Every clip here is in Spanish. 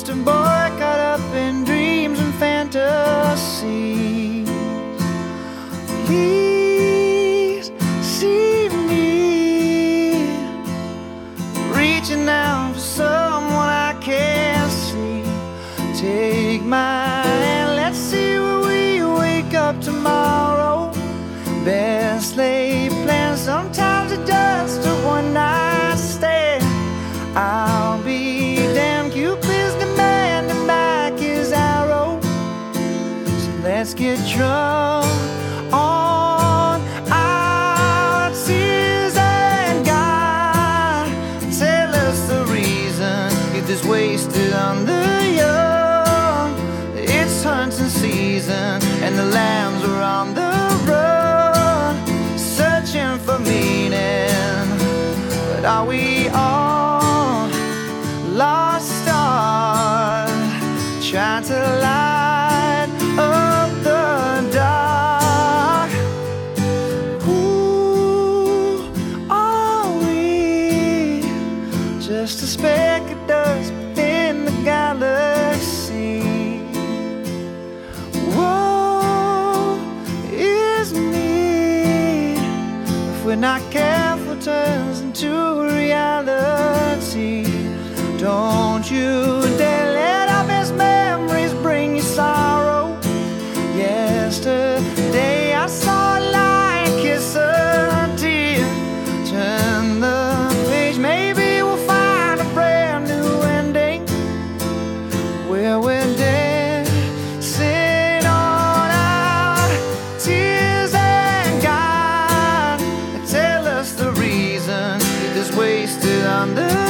Boston boy. under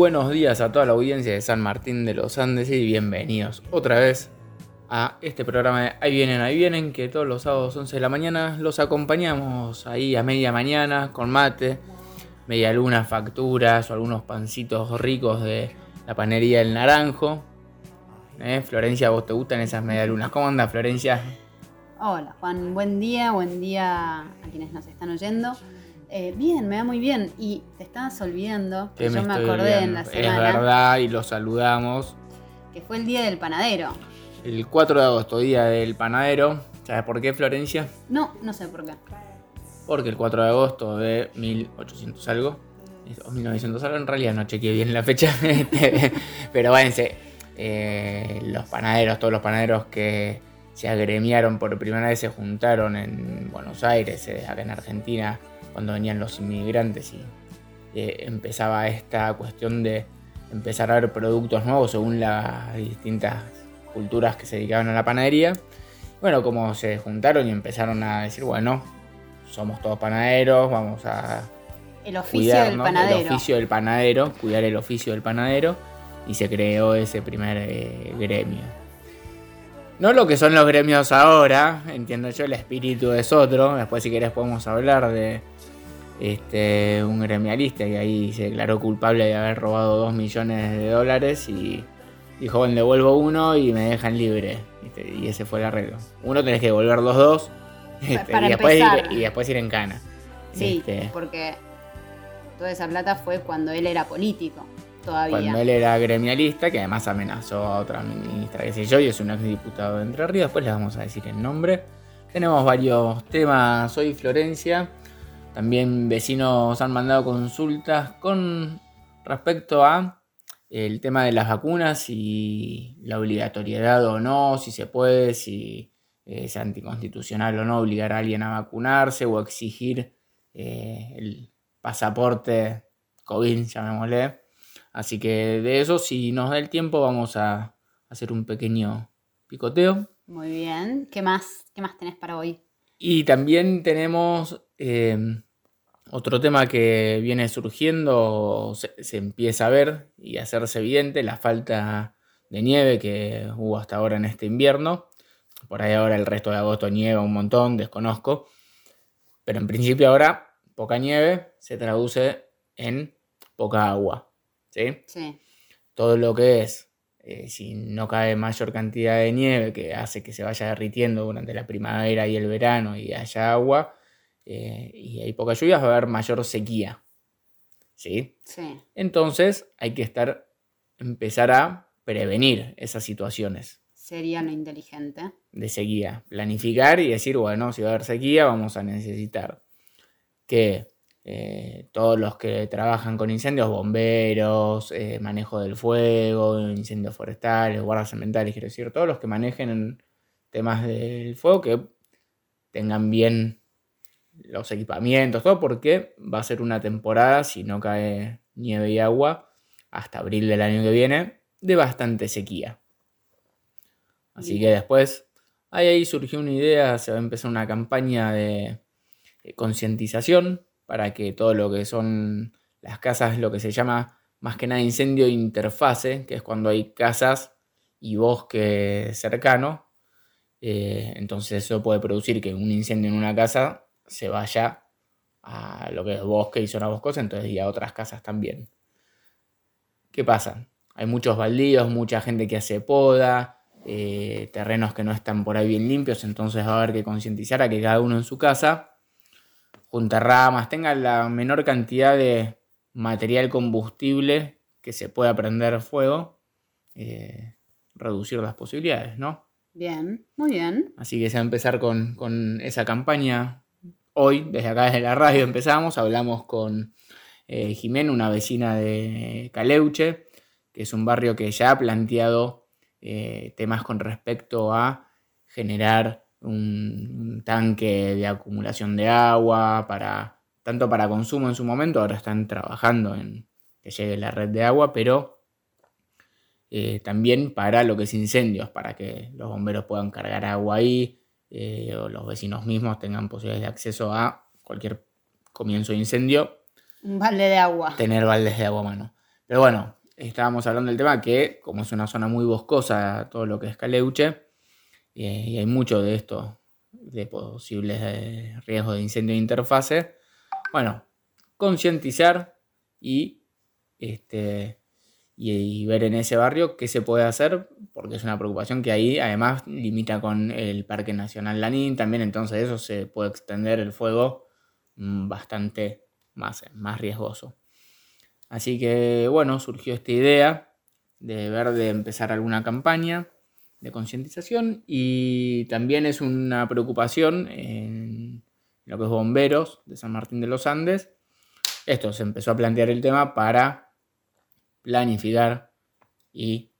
buenos días a toda la audiencia de San Martín de los Andes y bienvenidos otra vez a este programa de Ahí vienen, ahí vienen, que todos los sábados 11 de la mañana los acompañamos ahí a media mañana con mate, media luna, facturas o algunos pancitos ricos de la panería del Naranjo. ¿Eh? Florencia, ¿a vos te gustan esas media lunas? ¿Cómo anda Florencia? Hola Juan, buen día, buen día a quienes nos están oyendo. Eh, bien, me va muy bien. Y te estabas olvidando, que ¿Qué yo me acordé en la semana, Es verdad y los saludamos. que fue el día del panadero. El 4 de agosto, día del panadero. ¿Sabes por qué, Florencia? No, no sé por qué. Porque el 4 de agosto de 1800 algo, o 1900 algo, en realidad no chequeé bien la fecha, este, pero váyanse, eh, los panaderos, todos los panaderos que se agremiaron por primera vez se juntaron en Buenos Aires, eh, acá en Argentina, cuando venían los inmigrantes y eh, empezaba esta cuestión de empezar a ver productos nuevos según las distintas culturas que se dedicaban a la panadería. Bueno, como se juntaron y empezaron a decir, bueno, somos todos panaderos, vamos a El oficio cuidar del ¿no? panadero. el oficio del panadero, cuidar el oficio del panadero, y se creó ese primer eh, gremio. No lo que son los gremios ahora, entiendo yo, el espíritu es otro, después si querés podemos hablar de este, un gremialista y ahí se declaró culpable de haber robado 2 millones de dólares y dijo, bueno, devuelvo uno y me dejan libre. Y ese fue el arreglo. Uno tenés que devolver los dos este, y, después ir, empezar. y después ir en cana. Sí, Este, porque toda esa plata fue cuando él era político, todavía. cuando él era gremialista, que además amenazó a otra ministra, qué sé yo, y es un ex diputado de Entre Ríos, después les vamos a decir el nombre. Tenemos varios temas hoy, Florencia. También vecinos han mandado consultas con respecto a el tema de las vacunas y la obligatoriedad o no, si se puede, si es anticonstitucional o no obligar a alguien a vacunarse o exigir eh, el pasaporte COVID, llamémosle. Así que de eso, si nos da el tiempo, vamos a hacer un pequeño picoteo. Muy bien. ¿Qué más? ¿Qué más tenés para hoy? Y también tenemos eh, otro tema que viene surgiendo, se, se empieza a ver y a hacerse evidente, la falta de nieve que hubo hasta ahora en este invierno. Por ahí ahora el resto de agosto nieva un montón, desconozco. Pero en principio ahora poca nieve se traduce en poca agua. ¿sí? Sí. todo lo que es, eh, si no cae mayor cantidad de nieve que hace que se vaya derritiendo durante la primavera y el verano y haya agua, eh, y hay poca lluvia, va a haber mayor sequía. ¿Sí? Sí. Entonces hay que estar, empezar a prevenir esas situaciones Sería lo inteligente. de sequía. Planificar y decir, bueno, si va a haber sequía, vamos a necesitar que eh, todos los que trabajan con incendios, bomberos, eh, manejo del fuego, incendios forestales, guardas ambientales, quiero decir, todos los que manejen temas del fuego, que tengan bien los equipamientos, todo, porque va a ser una temporada, si no cae nieve y agua, hasta abril del año que viene, de bastante sequía. Así Bien. que después, ahí, ahí surgió una idea, se va a empezar una campaña de, de concientización para que todo lo que son las casas, lo que se llama más que nada incendio interfase, que es cuando hay casas y bosque cercano, eh, entonces eso puede producir que un incendio en una casa se vaya a lo que es bosque y zona boscosa, entonces y a otras casas también. ¿Qué pasa? Hay muchos baldíos, mucha gente que hace poda, eh, terrenos que no están por ahí bien limpios, entonces va a haber que concientizar a que cada uno en su casa junte ramas, tenga la menor cantidad de material combustible que se pueda prender fuego, eh, reducir las posibilidades, ¿no? Bien, muy bien. Así que se va a empezar con, con esa campaña. Hoy, desde acá, desde la radio, empezamos. Hablamos con eh, Jimena, una vecina de Caleuche, que es un barrio que ya ha planteado eh, temas con respecto a generar un, tanque de acumulación de agua, para, tanto para consumo en su momento, ahora están trabajando en que llegue la red de agua, pero eh, también para lo que es incendios, para que los bomberos puedan cargar agua ahí eh, o los vecinos mismos tengan posibilidades de acceso a cualquier comienzo de incendio, Un balde de agua. tener baldes de agua a mano. Pero bueno, estábamos hablando del tema que como es una zona muy boscosa, todo lo que es Caleuche, eh, y hay mucho de esto, de posibles eh, riesgos de incendio de interfase, bueno, concientizar y este, y, ver en ese barrio qué se puede hacer, porque es una preocupación que ahí además limita con el Parque Nacional Lanín también, entonces eso se puede extender el fuego mm, bastante más, más riesgoso. Así que bueno, surgió esta idea de ver de empezar alguna campaña de concientización y también es una preocupación en lo que es bomberos de San Martín de los Andes. Esto se empezó a plantear el tema para planificar y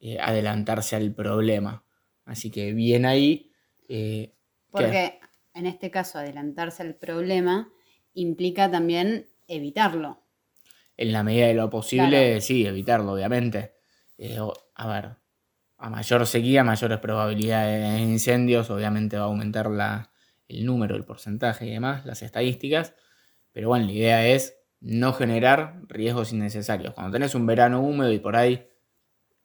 eh, adelantarse al problema. Así que bien ahí. eh, ¿qué? Porque en este caso adelantarse al problema implica también evitarlo. En la medida de lo posible, Claro. sí, evitarlo, obviamente. Eh, a ver, a mayor sequía, mayores probabilidades de incendios, obviamente va a aumentar la, el número, el porcentaje y demás, las estadísticas. Pero bueno, la idea es no generar riesgos innecesarios. Cuando tenés un verano húmedo y por ahí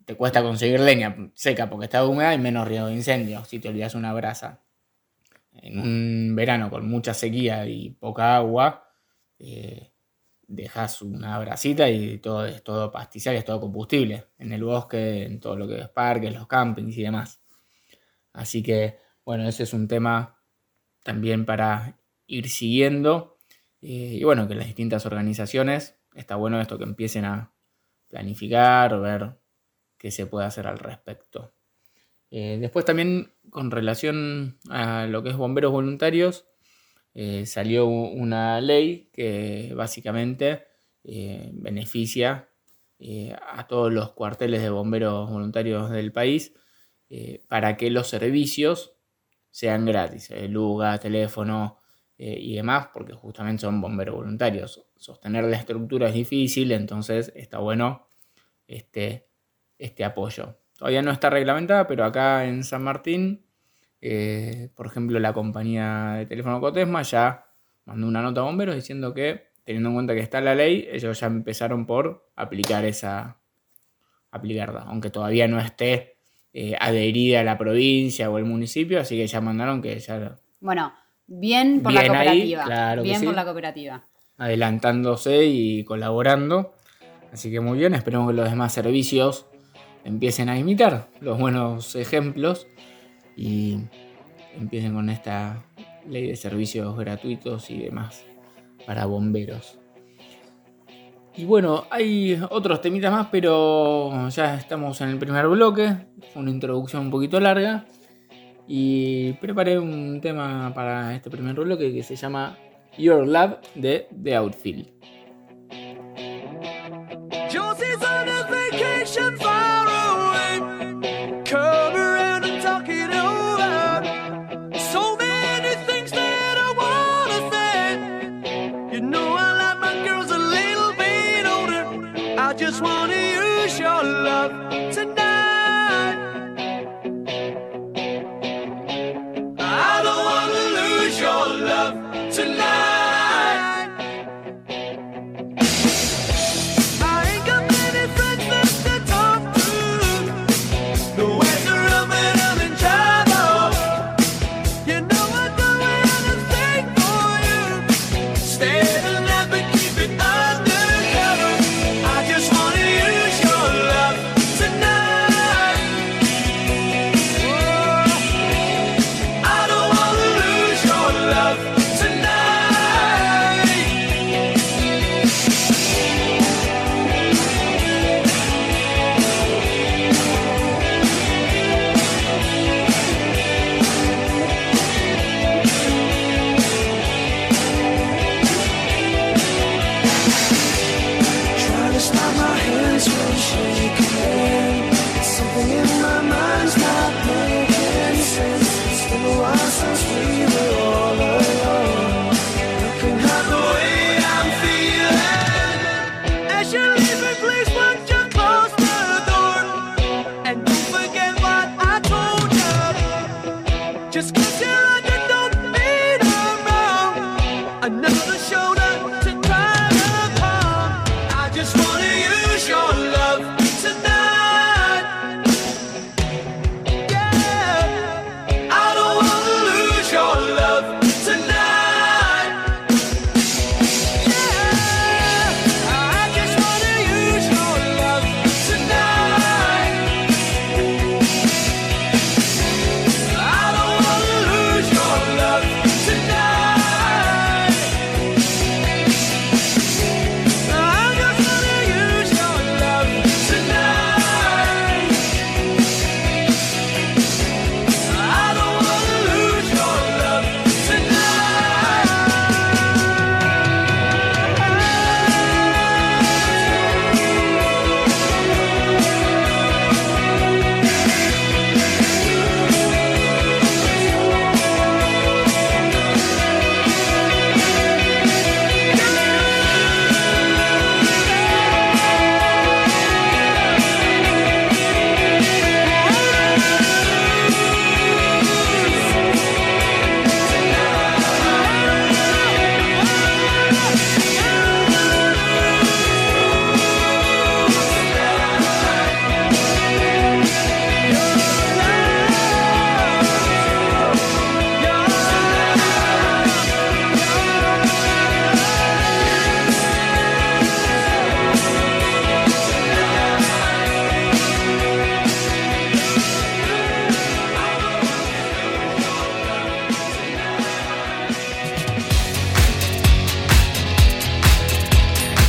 te cuesta conseguir leña seca porque está húmeda, hay menos riesgo de incendio si te olvidas una brasa. En un verano con mucha sequía y poca agua, eh, dejas una bracita y todo es todo pastizal, es todo combustible. En el bosque, en todo lo que es parques, los campings y demás. Así que, bueno, ese es un tema también para ir siguiendo. Eh, y bueno, que las distintas organizaciones, está bueno esto que empiecen a planificar, ver qué se puede hacer al respecto. Eh, después también con relación a lo que es bomberos voluntarios, eh, salió una ley que básicamente beneficia a todos los cuarteles de bomberos voluntarios del país para que los servicios sean gratis, luga, teléfono, eh, y demás, porque justamente son bomberos voluntarios. Sostener la estructura es difícil, entonces está bueno este, este apoyo. Todavía no está reglamentada, pero acá en San Martín, eh, por ejemplo, la compañía de teléfono Cotesma ya mandó una nota a bomberos diciendo que, teniendo en cuenta que está la ley, ellos ya empezaron por aplicar esa, aplicarla, aunque todavía no esté eh, adherida a la provincia o el municipio, así que ya mandaron que ya... Bueno, Bien por la cooperativa. bien por la cooperativa. Adelantándose y colaborando. Así que muy bien, esperemos que los demás servicios empiecen a imitar los buenos ejemplos y empiecen con esta ley de servicios gratuitos y demás para bomberos. Y bueno, hay otros temitas más, pero ya estamos en el primer bloque. Fue una introducción un poquito larga. Y preparé un tema para este primer bloque que se llama Your Love de The Outfield. shake.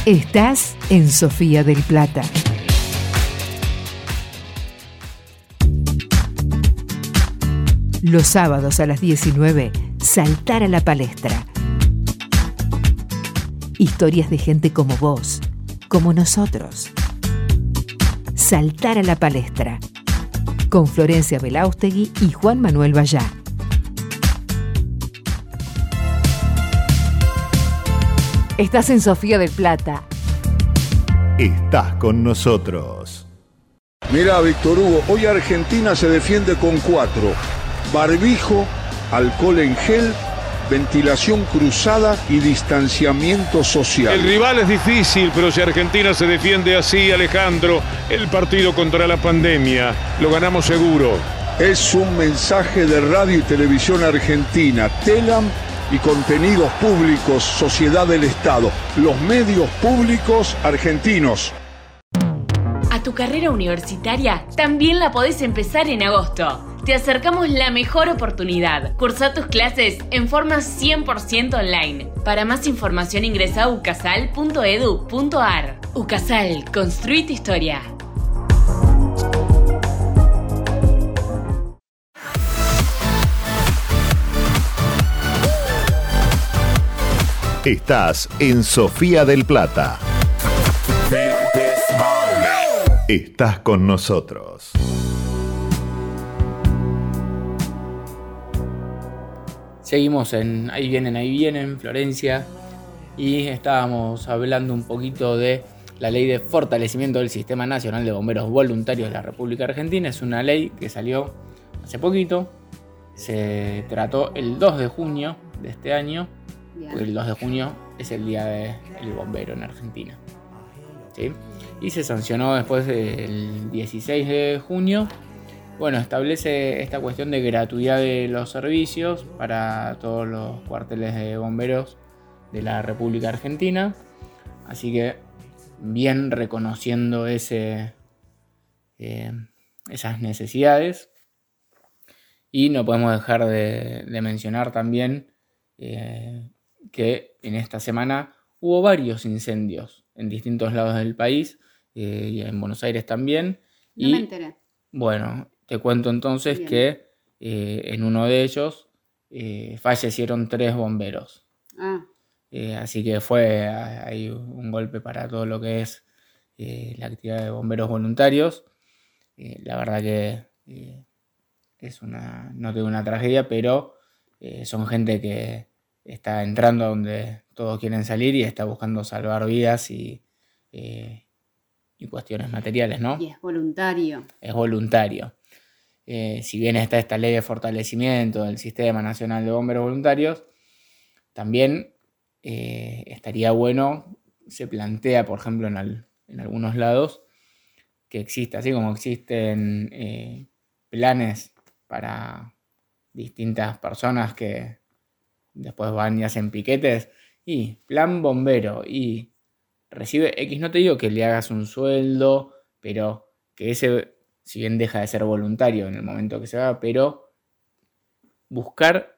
Estás en Sofía del Plata. Los sábados a las 19, saltar a la palestra. Historias de gente como vos, como nosotros. Saltar a la palestra. Con Florencia Belaustegui y Juan Manuel Vallá. Estás en Sofía del Plata. Estás con nosotros. Mira, Víctor Hugo, hoy Argentina se defiende con cuatro. Barbijo, alcohol en gel, ventilación cruzada y distanciamiento social. El rival es difícil, pero si Argentina se defiende así, Alejandro, el partido contra la pandemia, lo ganamos seguro. Es un mensaje de Radio y Televisión Argentina, TELAM y Contenidos Públicos, Sociedad del Estado, los medios públicos argentinos. A tu carrera universitaria también la podés empezar en agosto. Te acercamos la mejor oportunidad. Cursa tus clases en forma 100% online. Para más información ingresa a ucasal.edu.ar. Ucasal, construye tu historia. Estás en Sofía del Plata. Estás con nosotros. Seguimos en Ahí vienen, ahí vienen, Florencia. Y estábamos hablando un poquito de la ley de fortalecimiento del Sistema Nacional de Bomberos Voluntarios de la República Argentina. Es una ley que salió hace poquito. Se trató el 2 de junio de este año. El 2 de junio es el día del bombero en Argentina. ¿Sí? Y se sancionó después el 16 de junio bueno, establece esta cuestión de gratuidad de los servicios para todos los cuarteles de bomberos de la República Argentina. Así que bien reconociendo ese, eh, esas necesidades. Y no podemos dejar de, mencionar también eh, que en esta semana hubo varios incendios en distintos lados del país eh, y en Buenos Aires también. No y, me enteré. Bueno, te cuento entonces Bien. que eh, en uno de ellos eh, fallecieron tres bomberos. Ah, así que fue ahí un golpe para todo lo que es la actividad de bomberos voluntarios. La verdad que es una, no tengo una tragedia, pero son gente que está entrando a donde todos quieren salir y está buscando salvar vidas y, eh, y cuestiones materiales, ¿no? y es voluntario. es voluntario. Eh, si bien está esta ley de fortalecimiento del Sistema Nacional de Bomberos Voluntarios, también eh, estaría bueno, se plantea, por ejemplo, en, al- en algunos lados, que exista, así como existen planes para distintas personas que después van y hacen piquetes, y plan bombero, y recibe X, no te digo que le hagas un sueldo, pero que ese, si bien deja de ser voluntario en el momento que se haga, pero buscar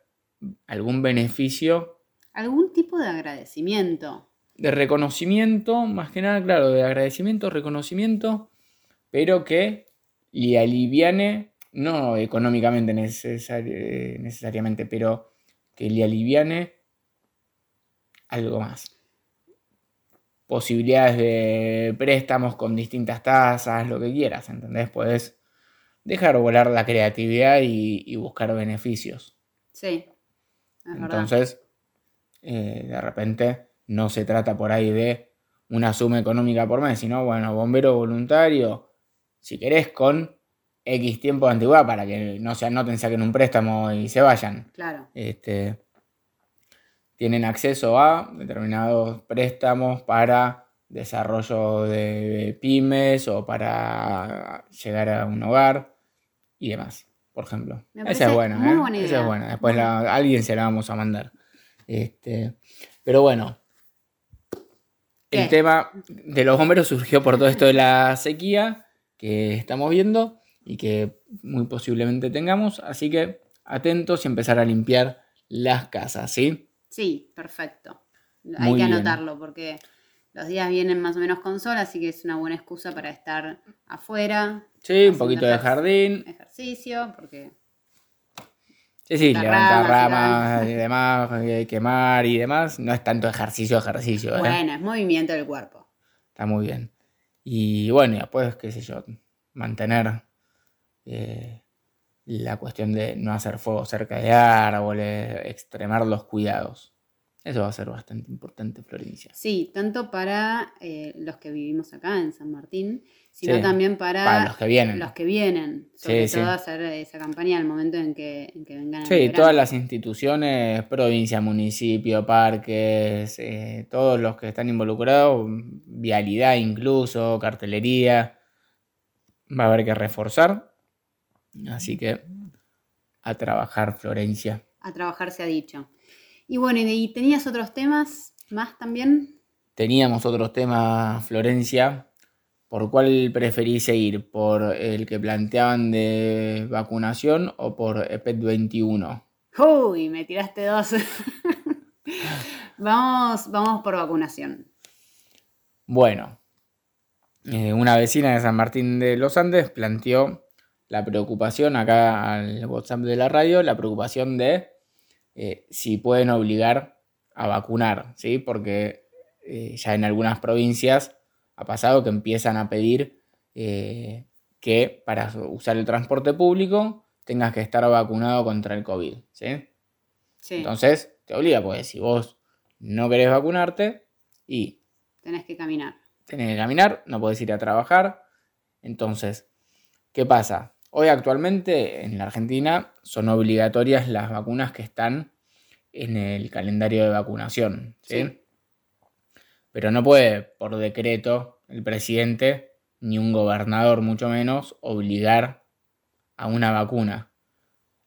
algún beneficio Algún tipo de agradecimiento. de reconocimiento, más que nada, claro, de agradecimiento, reconocimiento, pero que le aliviane, no económicamente necesari- eh, necesariamente, pero que le aliviane algo más. Posibilidades de préstamos con distintas tasas, lo que quieras, ¿entendés? Puedes dejar volar la creatividad y, y buscar beneficios. Sí, es. Entonces, eh, de repente no se trata por ahí de una suma económica por mes, sino, bueno, bombero voluntario, si querés, con X tiempo de antigüedad para que no se anoten, saquen un préstamo y se vayan. Claro. Este, tienen acceso a determinados préstamos para desarrollo de pymes o para llegar a un hogar y demás, por ejemplo. Me Esa es buena, muy ¿eh? buena Esa idea. es buena. Después la- a alguien se la vamos a mandar. Este, pero bueno, ¿Qué? el tema de los bomberos surgió por todo esto de la sequía que estamos viendo y que muy posiblemente tengamos. Así que atentos y empezar a limpiar las casas, ¿sí? Sí, perfecto. Hay que bien. anotarlo porque los días vienen más o menos con sol, así que es una buena excusa para estar afuera. Sí, un poquito de jardín. Ejercicio, porque Sí, sí, levantar ramas ramas y demás, eh, quemar y demás. No es tanto ejercicio, ejercicio. ¿eh? bueno, es movimiento del cuerpo. Está muy bien. Y bueno, después, qué sé yo, mantener eh, la cuestión de no hacer fuego cerca de árboles, extremar los cuidados. Eso va a ser bastante importante, Florencia. Sí, tanto para eh, los que vivimos acá en San Martín, sino Sí, también para, para los que vienen. los que vienen. Sobre Sí, todo sí. hacer esa campaña el momento en que, en que vengan Sí, todas las instituciones, provincia, municipio, parques, eh, todos los que están involucrados, vialidad incluso, cartelería, va a haber que reforzar. Así que a trabajar, Florencia. A trabajar se ha dicho. Y bueno, ¿y tenías otros temas más también? Teníamos otros temas, Florencia. ¿Por cuál preferís seguir? ¿Por el que planteaban de vacunación o por EPET 21? Uy, me tiraste dos. vamos, vamos por vacunación. Bueno, eh, una vecina de San Martín de los Andes planteó la preocupación acá al WhatsApp de la radio, la preocupación de eh, si pueden obligar a vacunar, ¿sí? Porque eh, ya en algunas provincias ha pasado que empiezan a pedir eh, que para usar el transporte público tengas que estar vacunado contra el COVID, ¿sí? Sí, Entonces te obliga, pues si vos no querés vacunarte y tenés que caminar. tenés que caminar, no podés ir a trabajar. Entonces, ¿qué pasa? Hoy actualmente en la Argentina son obligatorias las vacunas que están en el calendario de vacunación. ¿sí? Sí. Pero no puede, por decreto, el presidente, ni un gobernador mucho menos, obligar a una vacuna.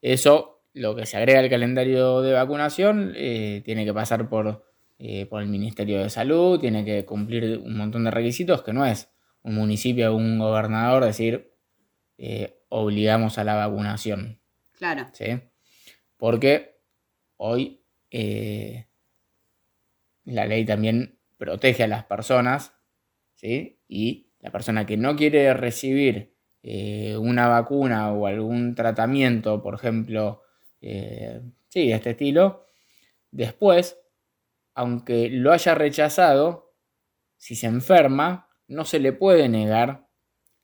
Eso, lo que se agrega al calendario de vacunación, eh, tiene que pasar por, eh, por el Ministerio de Salud, tiene que cumplir un montón de requisitos que no es un municipio o un gobernador decir eh, obligamos a la vacunación. Claro. ¿sí? Porque hoy eh, la ley también protege a las personas, ¿sí? Y la persona que no quiere recibir eh, una vacuna o algún tratamiento, por ejemplo, eh, sí, de este estilo, después, aunque lo haya rechazado, si se enferma, no se le puede negar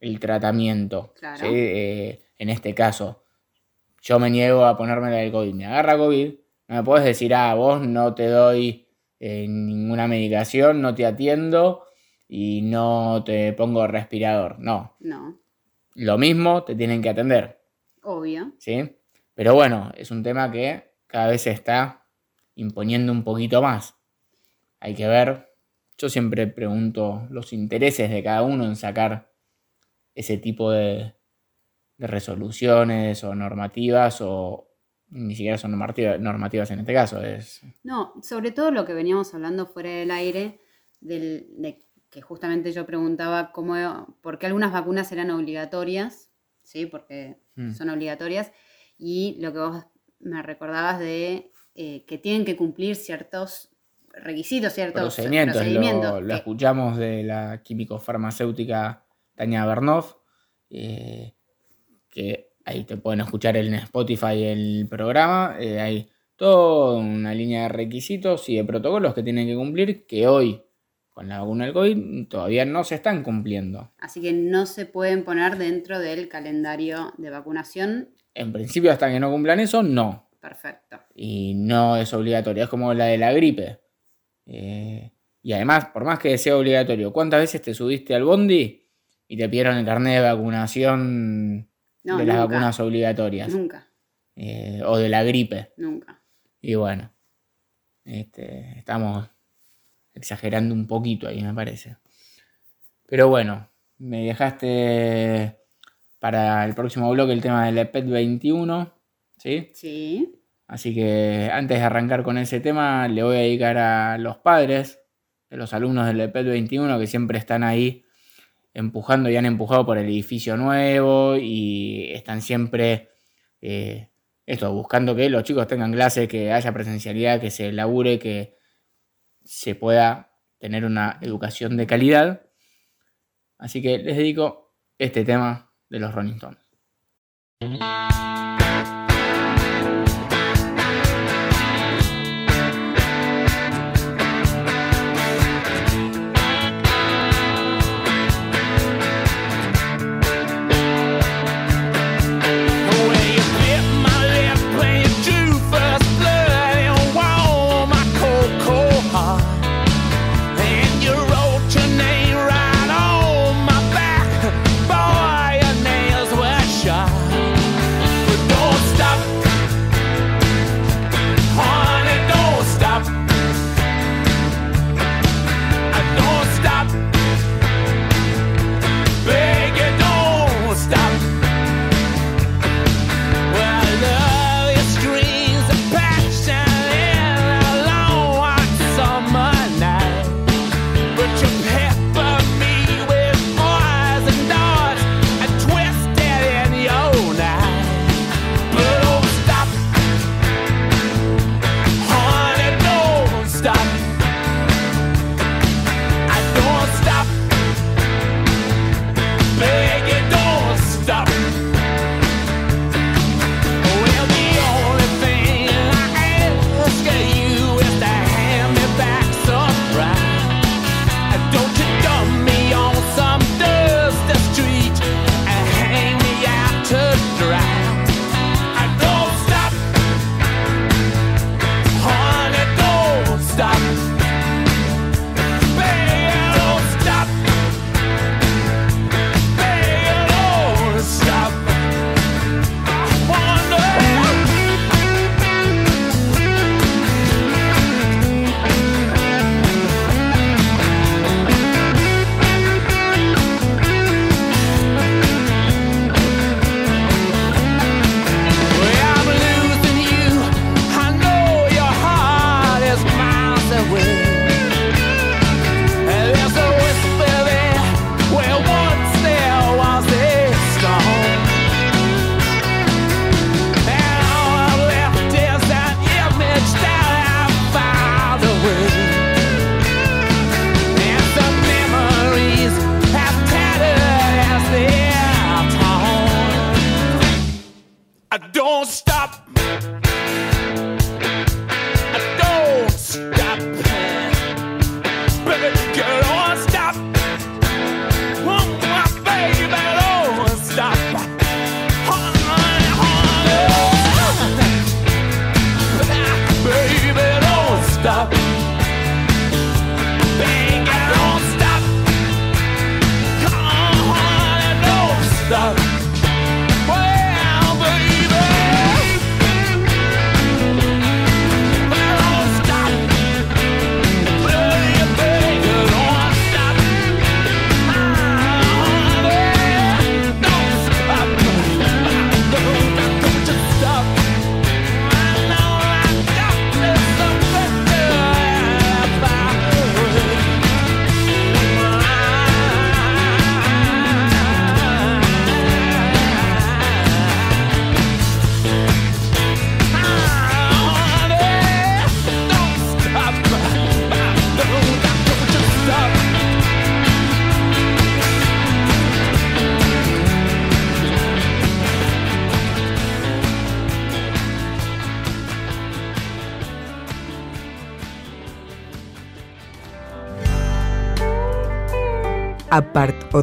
el tratamiento. Claro. ¿sí? Eh, en este caso, yo me niego a ponerme la del COVID, me agarra COVID, no me puedes decir, ah, vos no te doy eh, ninguna medicación, no te atiendo y no te pongo respirador. No, No, lo mismo te tienen que atender, obvio. ¿sí? Pero bueno, es un tema que cada vez se está imponiendo un poquito más. Hay que ver, yo siempre pregunto los intereses de cada uno en sacar ese tipo de, de resoluciones o normativas o ni siquiera son normativa- normativas en este caso, es No, sobre todo lo que veníamos hablando fuera del aire, del, de que justamente yo preguntaba cómo, por qué algunas vacunas eran obligatorias, ¿sí? Porque Mm. son obligatorias, y lo que vos me recordabas de eh, que tienen que cumplir ciertos requisitos, ciertos procedimientos. Lo- procedimientos Lo, que- escuchamos de la químico farmacéutica Tania Bernoff, eh, que ahí te pueden escuchar en Spotify el programa. eh, hay toda una línea de requisitos y de protocolos que tienen que cumplir que hoy, con la vacuna del COVID, todavía no se están cumpliendo. Así que no se pueden poner dentro del calendario de vacunación. En principio, hasta que no cumplan eso, no. Perfecto. y no es obligatorio. Es como la de la gripe. Eh, y además, por más que sea obligatorio, ¿cuántas veces te subiste al bondi y te pidieron el carnet de vacunación No, de las nunca. vacunas obligatorias? Nunca, Eh, o de la gripe. nunca. Y bueno, este, estamos exagerando un poquito ahí, me parece. Pero bueno, me dejaste para el próximo bloque el tema del EPET 21, ¿sí? Sí. Así que antes de arrancar con ese tema, le voy a dedicar a los padres de los alumnos del EPET 21 que siempre están ahí empujando y han empujado por el edificio nuevo y están siempre eh, esto, buscando que los chicos tengan clases, que haya presencialidad, que se labure, que se pueda tener una educación de calidad. Así que les dedico este tema de los Rolling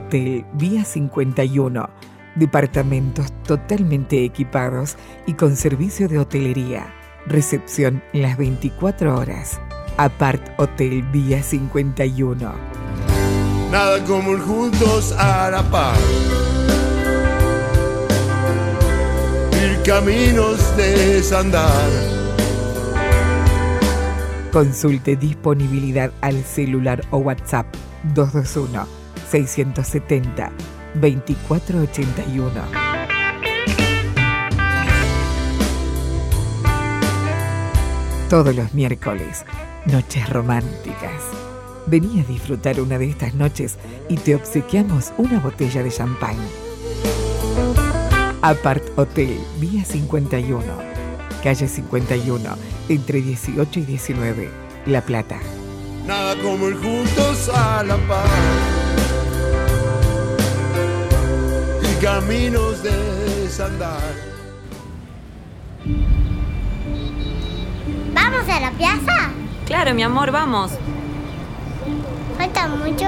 Hotel Vía 51, departamentos totalmente equipados y con servicio de hotelería, recepción las 24 horas. Apart Hotel Vía 51. Nada como el juntos a la par. Ir caminos de desandar. Consulte disponibilidad al celular o WhatsApp 221 670 2481. Todos los miércoles, noches románticas. Vení a disfrutar una de estas noches y te obsequiamos una botella de champán. Apart Hotel, vía 51, calle 51, entre 18 y 19, La Plata. Nada como ir juntos a la paz. Caminos de desandar. ¿Vamos a la plaza? Claro, mi amor, vamos. ¿Falta mucho?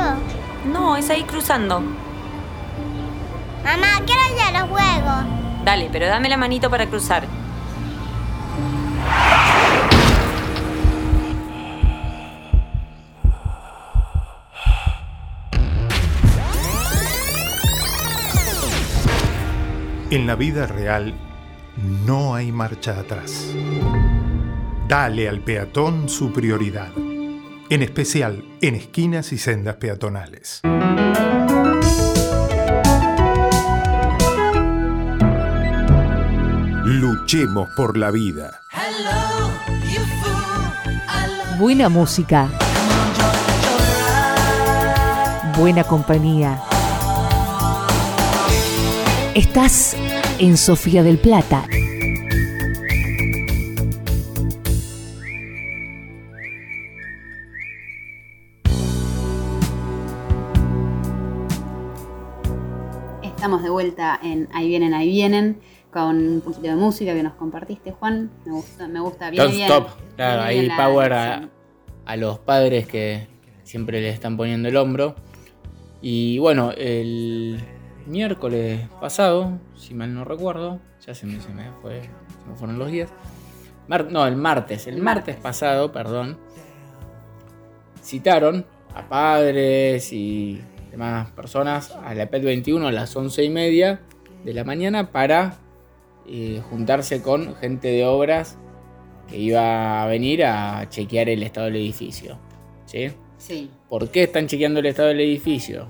No, es ahí cruzando. Mamá, quiero ir a los juegos. Dale, pero dame la manito para cruzar. En la vida real no hay marcha atrás. Dale al peatón su prioridad, en especial en esquinas y sendas peatonales. Luchemos por la vida. Buena música. Buena compañía. Estás en Sofía del Plata. Estamos de vuelta en Ahí vienen, ahí vienen, con un poquito de música que nos compartiste, Juan. Me gusta, me gusta. Viene Don't bien. stop. Claro, ahí bien la power a, a los padres que siempre le están poniendo el hombro. Y bueno, el miércoles pasado, si mal no recuerdo, ya se me, se me fue, se me fueron los días. Mar- no, el martes, el martes pasado, perdón, citaron a padres y demás personas a la PET 21 a las once y media de la mañana para eh, juntarse con gente de obras que iba a venir a chequear el estado del edificio. ¿sí? Sí. ¿Por qué están chequeando el estado del edificio?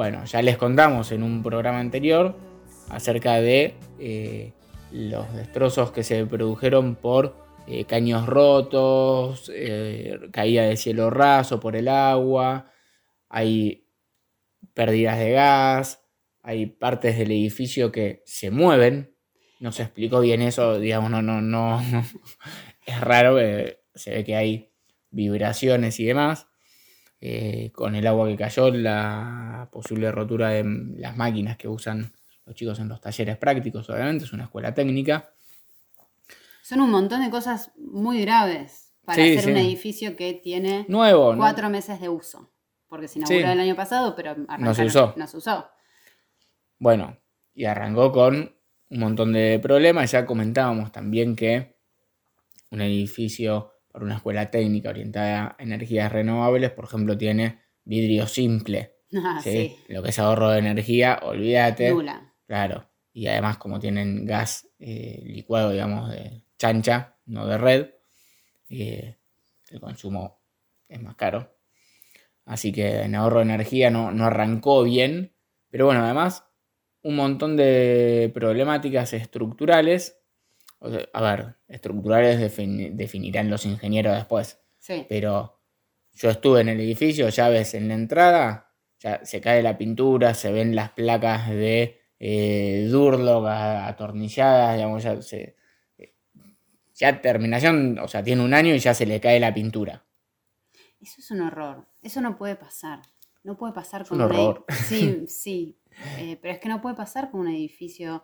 Bueno, ya les contamos en un programa anterior acerca de eh, los destrozos que se produjeron por eh, caños rotos, eh, caída de cielo raso por el agua, hay pérdidas de gas, hay partes del edificio que se mueven. No se explicó bien eso, digamos, no, no, no. Es raro, se ve que hay vibraciones y demás. Eh, con el agua que cayó, la posible rotura de las máquinas que usan los chicos en los talleres prácticos, obviamente, es una escuela técnica. Son un montón de cosas muy graves para Sí, hacer un edificio que tiene Nuevo, ¿no? cuatro meses de uso. Porque se inauguró Sí. el año pasado, pero No se arrancaron- usó. No se usó. Bueno, y arrancó con un montón de problemas. Ya comentábamos también que un edificio para una escuela técnica orientada a energías renovables, por ejemplo, tiene vidrio simple. Ah, ¿sí? sí. Lo que es ahorro de energía, olvídate. Nula. Claro. Y además, como tienen gas eh, licuado, digamos, de chancha, no de red, eh, el consumo es más caro. Así que en ahorro de energía no, no arrancó bien. Pero bueno, además, un montón de problemáticas estructurales. O sea, a ver, estructurales defini- definirán los ingenieros después. Sí. Pero yo estuve en el edificio, ya ves en la entrada, ya se cae la pintura, se ven las placas de eh, Durlock atornilladas, digamos, ya se. Ya terminación, o sea, tiene un año y ya se le cae la pintura. Eso es un horror. Eso no puede pasar. No puede pasar con un horror. Sí, sí. Eh, pero es que no puede pasar con un edificio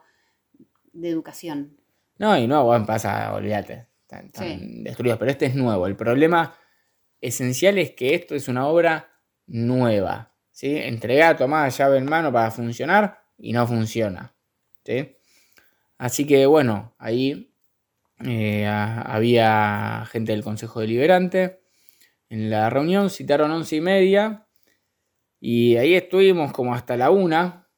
de educación. No, y no, bueno, pasa, olvídate, están, están Sí. destruidos, pero este es nuevo. El problema esencial es que esto es una obra nueva, ¿sí? Entregada, tomada llave en mano para funcionar y no funciona, ¿sí? Así que bueno, ahí eh, a- había gente del Consejo Deliberante. En la reunión citaron once y media y ahí estuvimos como hasta la una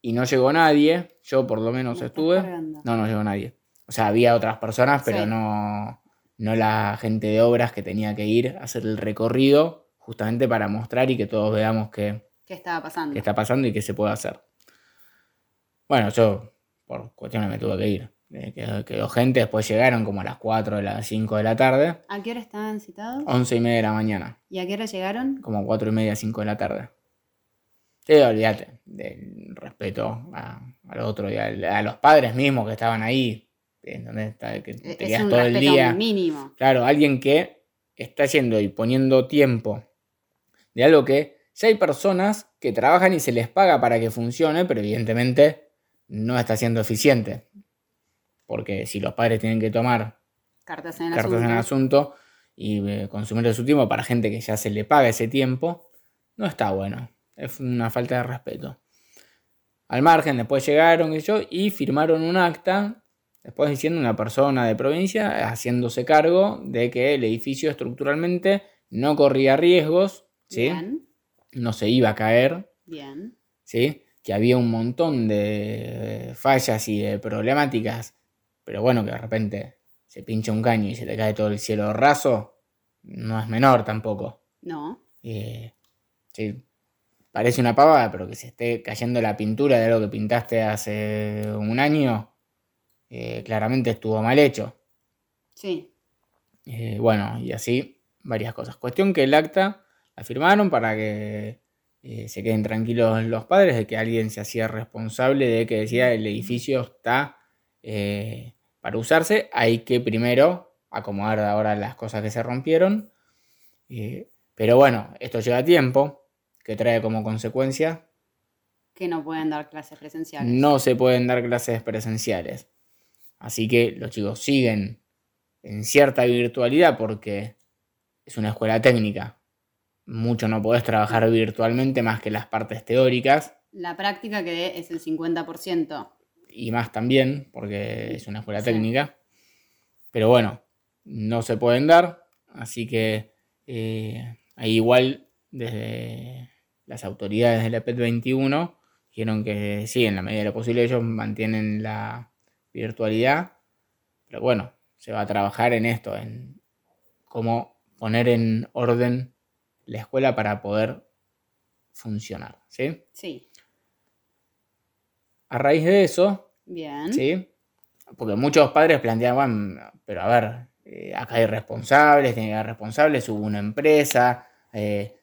y no llegó nadie. Yo por lo menos Me estuve. cargando. No, no llegó nadie. O sea, había otras personas, pero Sí. no, no la gente de obras que tenía que ir a hacer el recorrido justamente para mostrar y que todos veamos qué, ¿Qué estaba pasando? qué está pasando y qué se puede hacer. Bueno, yo por cuestiones me tuve que ir. Eh, Quedó, quedó gente, después llegaron como a las 4 de las 5 de la tarde, ¿A qué hora estaban citados? 11 y media de la mañana, ¿Y a qué hora llegaron? como 4 y media, 5 de la tarde. Sí, olvídate del respeto a, al otro y a, a los padres mismos que estaban ahí, ¿entendés? Está- que te Es quedas un todo el día. mínimo. Claro, alguien que está yendo y poniendo tiempo de algo que ya hay personas que trabajan y se les paga para que funcione, pero evidentemente no está siendo eficiente. Porque si los padres tienen que tomar Cartas en el cartas en el asunto. y eh, consumir su tiempo para gente que ya se le paga ese tiempo, no está bueno. Es una falta de respeto. Al margen, después llegaron y yo y firmaron un acta, después diciendo una persona de provincia haciéndose cargo de que el edificio estructuralmente no corría riesgos, ¿sí? Bien, no se iba a caer, bien. ¿sí? que había un montón de fallas y de problemáticas, pero bueno, que de repente se pincha un caño y se te cae todo el cielo raso, no es menor tampoco. No. Eh, sí, parece una pavada, pero que se esté cayendo la pintura de algo que pintaste hace un año, eh, claramente estuvo mal hecho. Sí. Eh, bueno, y así varias cosas. Cuestión que el acta la firmaron para que eh, se queden tranquilos los padres de que alguien se hacía responsable de que decía el edificio está eh, para usarse. Hay que primero acomodar ahora las cosas que se rompieron. Eh, pero bueno, esto lleva tiempo, que trae como consecuencia Que no pueden dar clases presenciales. no se pueden dar clases presenciales. Así que los chicos siguen en cierta virtualidad porque es una escuela técnica. Mucho no podés trabajar virtualmente más que las partes teóricas La práctica que es el 50%. y más también porque es una escuela Sí. técnica. Pero bueno, no se pueden dar. Así que eh, ahí igual desde las autoridades de la PET 21 dijeron que sí, en la medida de lo posible ellos mantienen la virtualidad. Pero bueno, se va a trabajar en esto, en cómo poner en orden la escuela para poder funcionar. ¿sí? Sí. A raíz de eso, Bien. ¿sí? Porque muchos padres planteaban, pero a ver, eh, acá hay responsables, tiene que haber responsables, hubo una empresa, eh,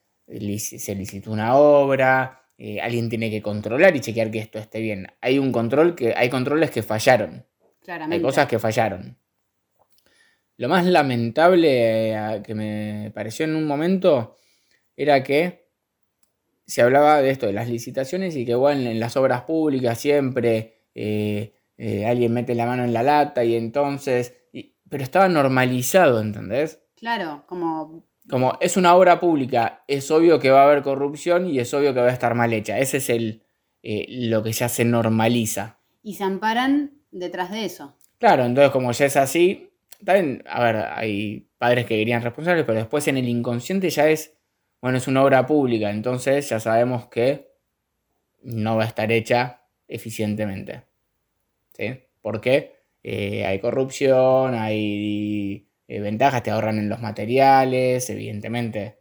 se licitó una obra, eh, alguien tiene que controlar y chequear que esto esté bien. Hay un control que, hay controles que fallaron. Claramente. Hay cosas que fallaron. Lo más lamentable eh, que me pareció en un momento era que se hablaba de esto, de las licitaciones y que bueno, en las obras públicas siempre eh, eh, alguien mete la mano en la lata y entonces... y- pero estaba normalizado, ¿entendés? Claro, como Como es una obra pública, es obvio que va a haber corrupción y es obvio que va a estar mal hecha. Ese es el, eh, lo que ya se normaliza. y se amparan detrás de eso. Claro, entonces como ya es así, también, a ver, hay padres que querían responsables, pero después en el inconsciente ya es, bueno, es una obra pública, entonces ya sabemos que no va a estar hecha eficientemente. ¿Sí? Porque eh, hay corrupción, hay eh, ventajas, te ahorran en los materiales, evidentemente.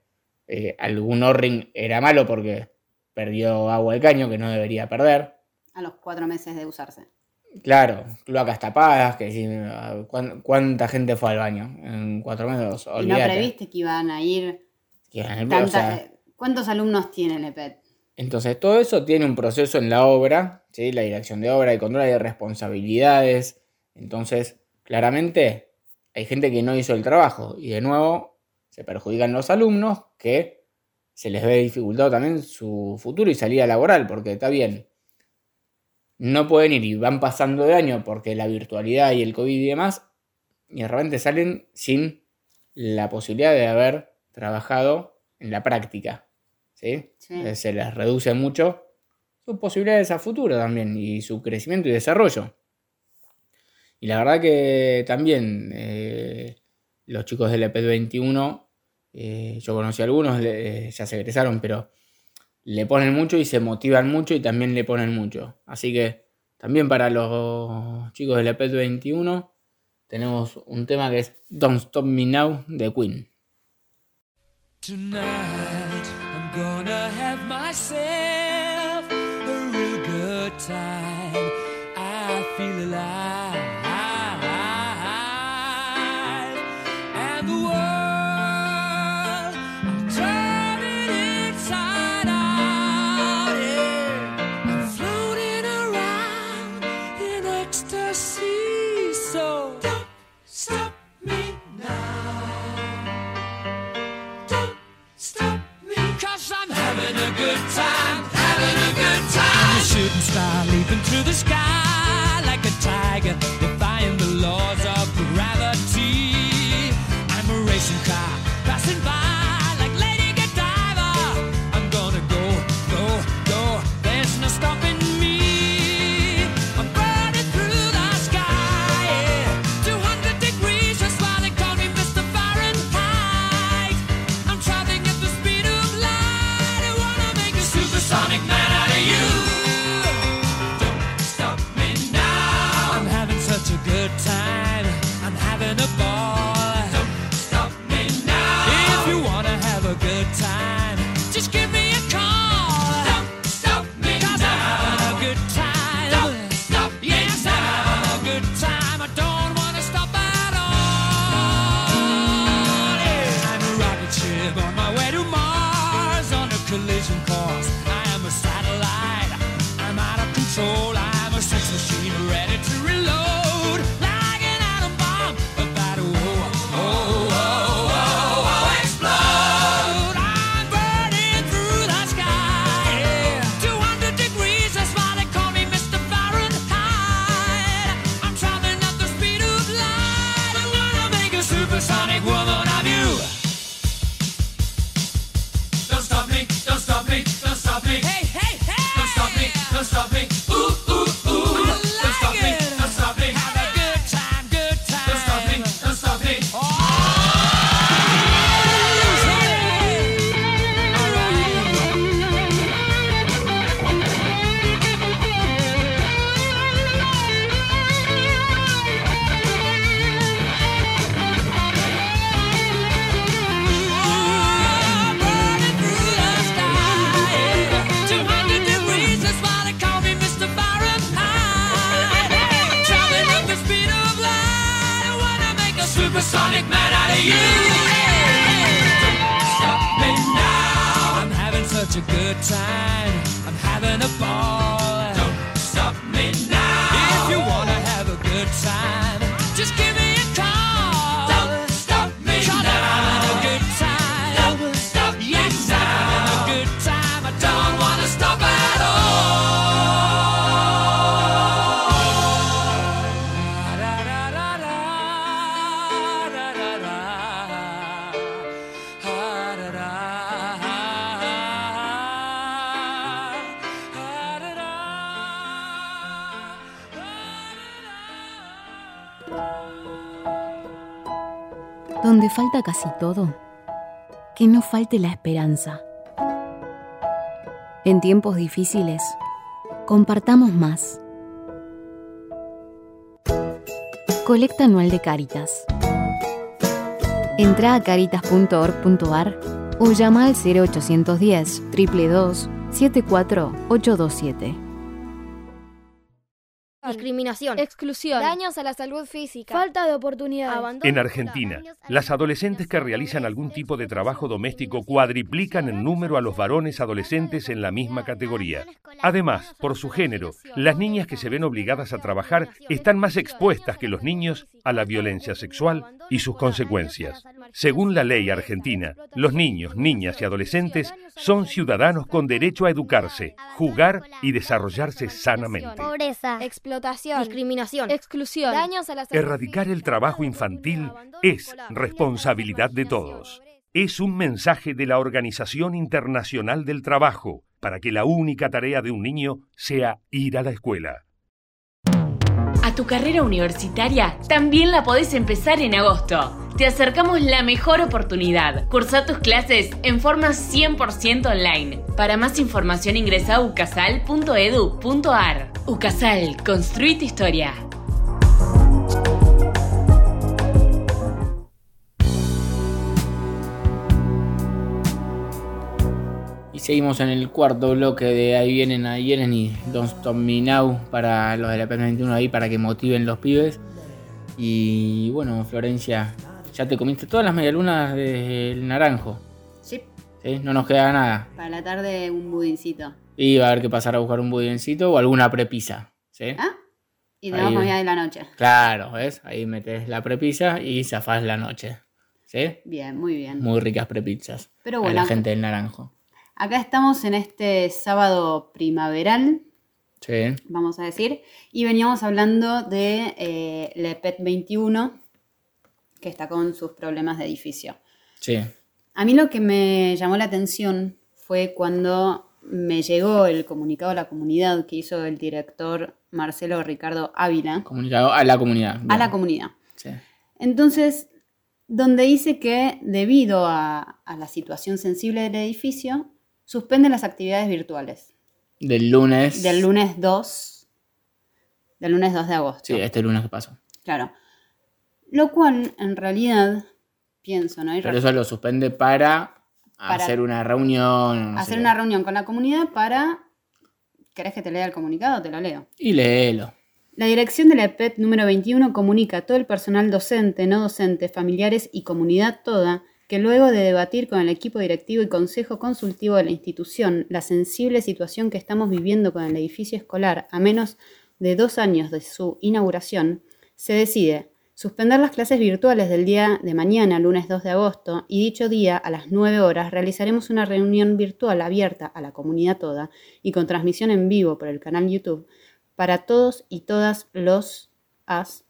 eh, algún O-ring era malo porque perdió agua del caño que no debería perder. A los cuatro meses de usarse. Claro, cloacas tapadas, que sí, ah, ¿cuán- ¿cuánta gente fue al baño? En cuatro meses, Y no previste que iban a ir. Tanta- o sea, eh, ¿Cuántos alumnos tiene el EPET? entonces, todo eso tiene un proceso en la obra, ¿sí? La dirección de obra, el control de responsabilidades. Entonces, claramente, hay gente que no hizo el trabajo. Y de nuevo, se perjudican los alumnos que se les ve dificultado también su futuro y salida laboral, porque está bien. No pueden ir y van pasando de año porque la virtualidad y el COVID y demás, y de repente salen sin la posibilidad de haber trabajado en la práctica. ¿sí? Sí. Eh, Se les reduce mucho sus posibilidades a futuro también y su crecimiento y desarrollo. Y la verdad que también eh, los chicos del EP 21, eh, yo conocí a algunos, eh, ya se egresaron, pero le ponen mucho y se motivan mucho y también le ponen mucho. Así que también para los chicos del EP 21 tenemos un tema que es Don't Stop Me Now de Queen. Tonight I'm gonna have myself a real good time. I feel alive. Leaping through the sky like a tiger, Casi todo, que no falte la esperanza. En tiempos difíciles, compartamos más. Colecta anual de Caritas. Entra a caritas.org.ar o llama al 0810 322 74827. Discriminación, exclusión, daños a la salud física, falta de oportunidades, abandono. En Argentina, las adolescentes que realizan algún tipo de trabajo doméstico cuadriplican en número a los varones adolescentes en la misma categoría. Además, por su género, las niñas que se ven obligadas a trabajar están más expuestas que los niños a la violencia sexual y sus consecuencias. Según la ley argentina, los niños, niñas y adolescentes son ciudadanos con derecho a educarse, jugar y desarrollarse sanamente. Pobreza, explotación, discriminación, exclusión, daños a la salud Erradicar el trabajo infantil es responsabilidad de todos. Es un mensaje de la Organización Internacional del Trabajo para que la única tarea de un niño sea ir a la escuela. Tu carrera universitaria también la podés empezar en agosto. Te acercamos la mejor oportunidad. Cursa tus clases en forma 100% online. Para más información ingresa a ucasal.edu.ar. Ucasal, construí tu historia. Seguimos en el cuarto bloque de Ahí vienen, ahí vienen y Don't Stop Me Now para los de la P21 ahí para que motiven los pibes. Y bueno, Florencia, ya te comiste todas las medialunas del naranjo. Sí. ¿Sí? No nos queda nada. Para la tarde un budincito. Y va a haber que pasar a buscar un budincito o alguna prepisa. ¿Sí? ¿Ah? Y Ahí. comida de la noche. Claro, ¿ves? Ahí metes la prepisa y zafás la noche. ¿Sí? Bien, muy bien. Muy ricas prepizzas. Pero A bueno, la gente del naranjo. Acá estamos en este sábado primaveral, Sí. vamos a decir, y veníamos hablando de eh, la PET 21, que está con sus problemas de edificio. Sí. A mí lo que me llamó la atención fue cuando me llegó el comunicado a la comunidad que hizo el director Marcelo Ricardo Ávila Comunicado a la comunidad. a la comunidad. Sí. Entonces, donde dice que debido a, a la situación sensible del edificio, suspende las actividades virtuales Del lunes. del lunes 2, del lunes 2 de agosto. Sí, este lunes que pasó. Claro. Lo cual, en realidad, pienso, ¿no? Pero eso lo suspende para, Para hacer una reunión. no sé hacer qué. una reunión con la comunidad para... ¿Querés que te lea el comunicado? Te lo leo. Y léelo. La dirección de la EPET número 21 comunica a todo el personal docente, no docente, familiares y comunidad toda que luego de debatir con el equipo directivo y consejo consultivo de la institución la sensible situación que estamos viviendo con el edificio escolar a menos de dos años de su inauguración, se decide suspender las clases virtuales del día de mañana, lunes 2 de agosto, y dicho día, a las 9 horas, realizaremos una reunión virtual abierta a la comunidad toda y con transmisión en vivo por el canal YouTube para todos y todas los as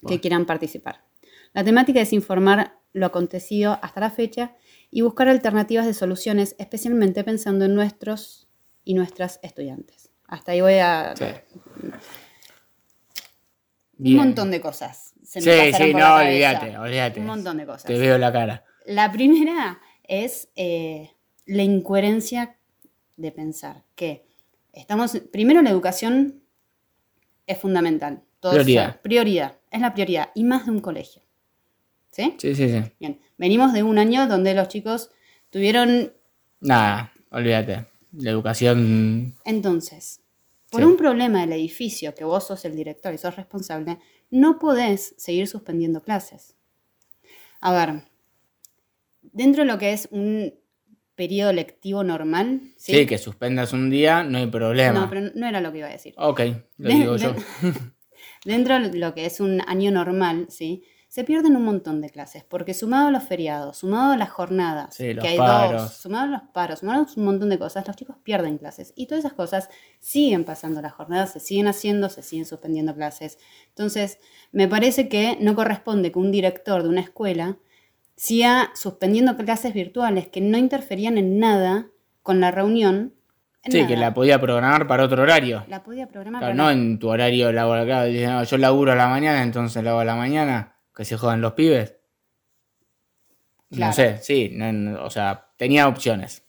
que Bueno. quieran participar. La temática es informar lo acontecido hasta la fecha y buscar alternativas de soluciones, especialmente pensando en nuestros y nuestras estudiantes. Hasta ahí voy a... Sí. Un montón de cosas. Se me Sí, sí, por no, olvídate, olvídate. Un montón de cosas. Te veo la cara. La primera es eh, la incoherencia de pensar que estamos. Primero, la educación es fundamental. Prioridad. prioridad. Es la prioridad. Y más de un colegio. ¿Sí? Sí, sí, sí. Bien. Venimos de un año donde los chicos tuvieron. Nada, olvídate. La educación. Entonces, por Sí. un problema del edificio, que vos sos el director y sos responsable, no podés seguir suspendiendo clases. A ver, dentro de lo que es un periodo lectivo normal, Sí, ¿sí? que suspendas un día, no hay problema. No, pero no era lo que iba a decir. Ok, lo De- digo de- yo. Dentro de lo que es un año normal, ¿sí? Se pierden un montón de clases, porque sumado a los feriados, sumado a las jornadas, Sí, que hay paros. dos, sumado a los paros, sumado a un montón de cosas, los chicos pierden clases. Y todas esas cosas siguen pasando las jornadas, se siguen haciendo, se siguen suspendiendo clases. Entonces, me parece que no corresponde que un director de una escuela siga suspendiendo clases virtuales que no interferían en nada con la reunión. Sí, nada. que la podía programar para otro horario. La podía programar. Claro, pero no en tu horario laboral. Claro, yo laburo a la mañana, entonces lo hago a la mañana. Que se jodan los pibes. Claro. No sé, sí. no- no, o sea, tenía opciones.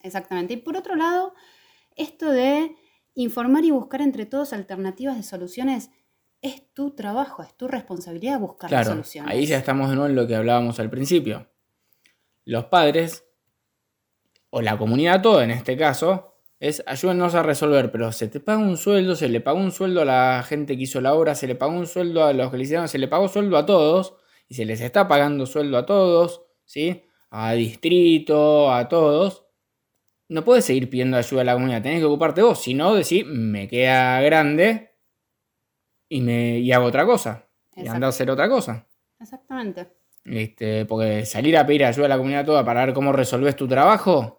Exactamente. Y por otro lado, esto de informar y buscar entre todos alternativas de soluciones es tu trabajo, es tu responsabilidad buscar las Claro, soluciones. ahí ya estamos de nuevo en lo que hablábamos al principio. Los padres, o la comunidad toda en este caso, es ayúdennos a resolver, pero se te paga un sueldo, se le pagó un sueldo a la gente que hizo la obra, se le pagó un sueldo a los que le hicieron, se le pagó sueldo a todos, y se les está pagando sueldo a todos, ¿sí? A distrito, a todos. No puedes seguir pidiendo ayuda a la comunidad, tenés que ocuparte vos, si no, decir, me queda grande y, me, y hago otra cosa, y anda a hacer otra cosa. Exactamente. Este, porque salir a pedir ayuda a la comunidad toda para ver cómo resolves tu trabajo,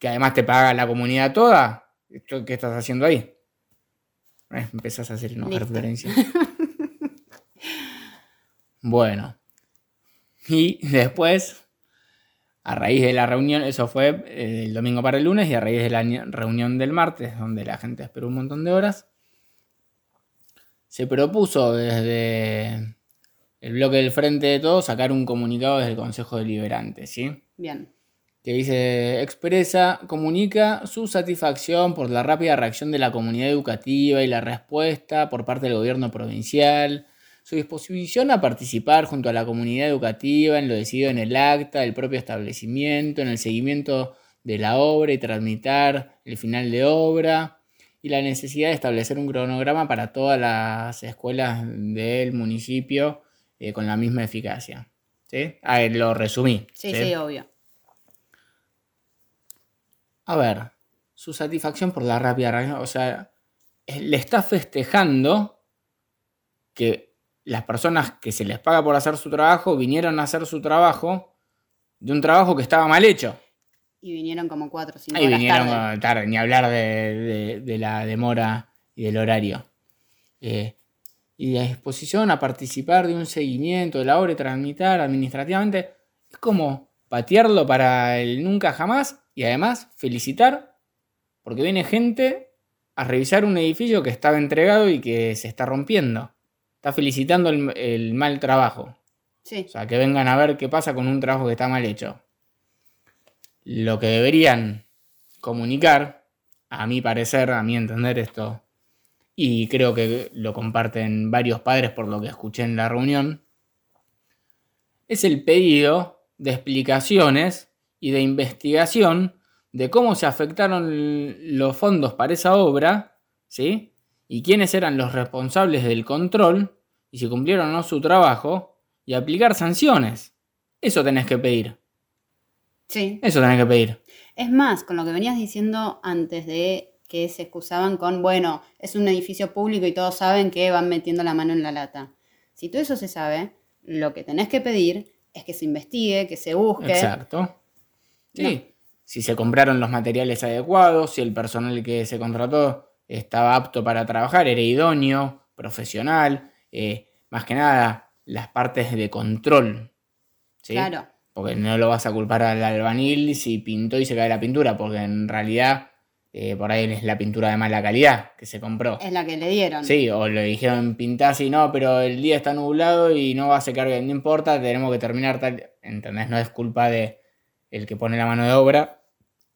que además te paga la comunidad toda, ¿esto ¿qué estás haciendo ahí? Eh, empezás a hacer una Listo. referencia. bueno. Y después, a raíz de la reunión, eso fue eh, el domingo para el lunes, y a raíz de la ni- reunión del martes, donde la gente esperó un montón de horas, se propuso desde el bloque del Frente de Todos sacar un comunicado desde el Consejo Deliberante, ¿sí? Bien. Que dice, expresa, comunica su satisfacción por la rápida reacción de la comunidad educativa y la respuesta por parte del gobierno provincial, su disposición a participar junto a la comunidad educativa en lo decidido en el acta del propio establecimiento, en el seguimiento de la obra y tramitar el final de obra, y la necesidad de establecer un cronograma para todas las escuelas del municipio eh, con la misma eficacia. ¿Sí? Ah, lo resumí. Sí, sí, obvio. A ver, su satisfacción por la rápida reacción, o sea, eh, le está festejando que las personas que se les paga por hacer su trabajo vinieron a hacer su trabajo de un trabajo que estaba mal hecho. Y vinieron como cuatro o cinco Ahí horas vinieron tarde. tarde, ni hablar de, de- de la demora y del horario. Eh, y la disposición a participar de un seguimiento de la obra y tramitar administrativamente es como patearlo para el nunca jamás y además felicitar porque viene gente a revisar un edificio que estaba entregado y que se está rompiendo. Está felicitando el, el mal trabajo. Sí. O sea, que vengan a ver qué pasa con un trabajo que está mal hecho. Lo que deberían comunicar, a mi parecer, a mi entender esto, y creo que lo comparten varios padres por lo que escuché en la reunión, es el pedido de explicaciones y de investigación de cómo se afectaron los fondos para esa obra, ¿sí? Y quiénes eran los responsables del control y si cumplieron o no su trabajo y aplicar sanciones. Eso tenés que pedir. Sí. Eso tenés que pedir. Es más, con lo que venías diciendo antes de que se excusaban con, bueno, es un edificio público y todos saben que van metiendo la mano en la lata. Si todo eso se sabe, lo que tenés que pedir es que se investigue, que se busque. Exacto. Sí. No. Si se compraron los materiales adecuados, si el personal que se contrató estaba apto para trabajar, era idóneo, profesional, eh, más que nada las partes de control. ¿sí? Claro. Porque no lo vas a culpar al albanil si pintó y se cae la pintura, porque en realidad eh, por ahí es la pintura de mala calidad que se compró. Es la que le dieron. Sí, o le dijeron pintá así, no, pero el día está nublado y no va a secar bien, no importa, tenemos que terminar tal. ¿Entendés? No es culpa de el que pone la mano de obra,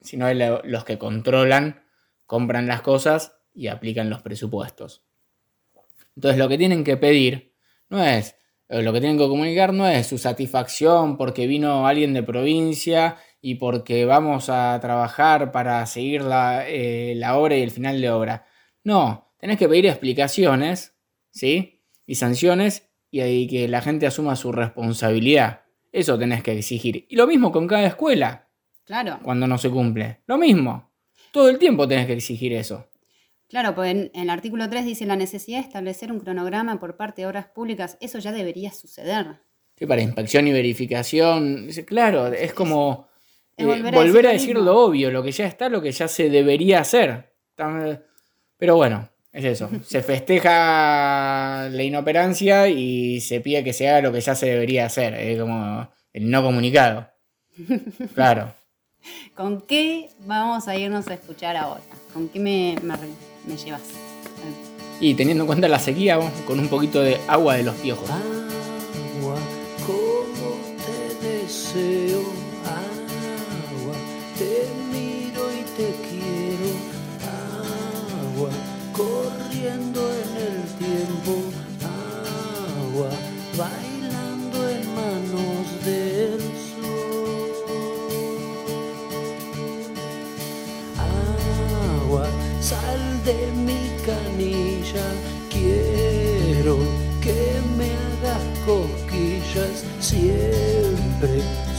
sino los que controlan, compran las cosas y aplican los presupuestos. Entonces lo que tienen que pedir no es, o lo que tienen que comunicar no es su satisfacción porque vino alguien de provincia y porque vamos a trabajar para seguir la, eh, obra y el final de obra. No, tenés que pedir explicaciones, ¿sí? Y sanciones y que la gente asuma su responsabilidad. Eso tenés que exigir. Y lo mismo con cada escuela Claro. cuando no se cumple. Lo mismo. Todo el tiempo tenés que exigir eso. Claro, pues en, el artículo 3 dice la necesidad de establecer un cronograma por parte de obras públicas. Eso ya debería suceder. Sí, para inspección y verificación. Claro, es como Es eh, volver volver, a a decir lo mismo. obvio, lo que ya está, lo que ya se debería hacer. Tam- Pero bueno, es eso. Se festeja la inoperancia y se pide que se haga lo que ya se debería hacer. Es como el no comunicado. Claro. ¿Con qué vamos a irnos a escuchar ahora? ¿Con qué me, me, me llevas? Y teniendo en cuenta la sequía, vamos con un poquito de agua de los piojos. agua,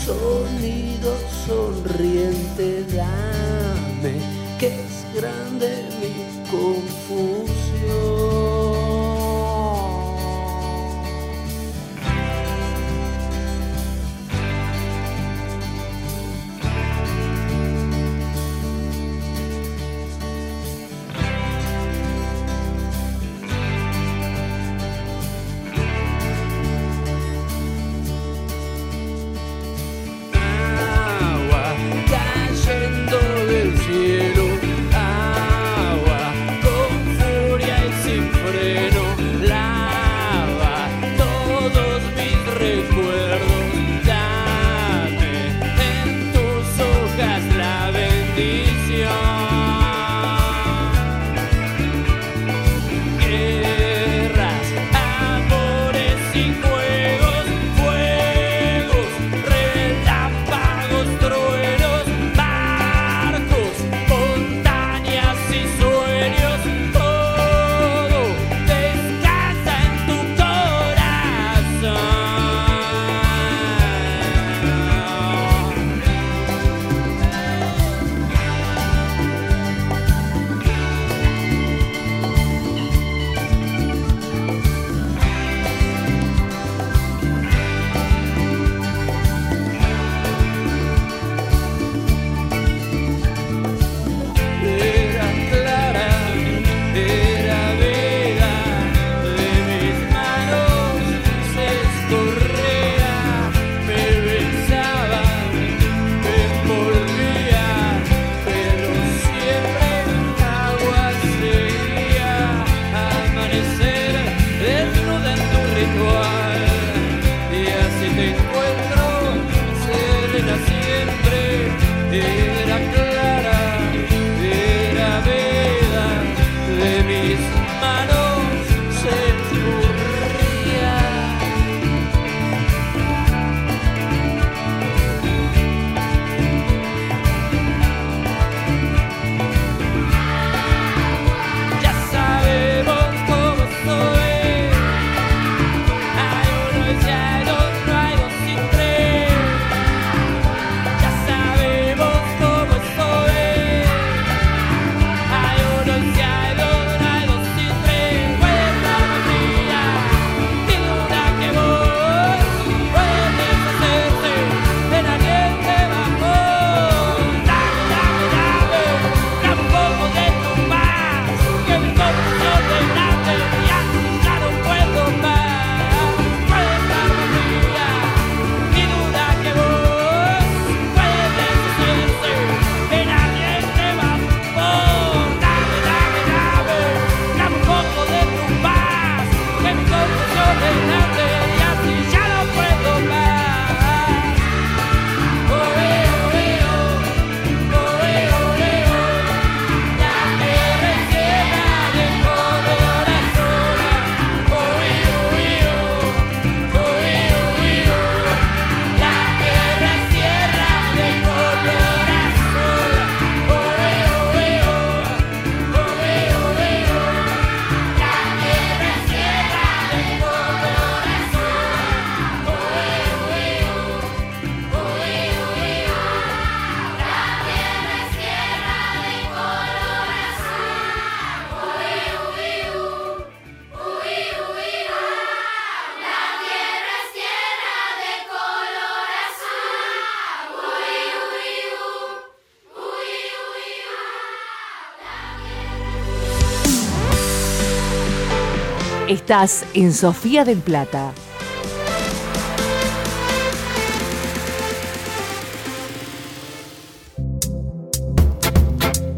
siempre. Sonido Estás en Sofía del Plata.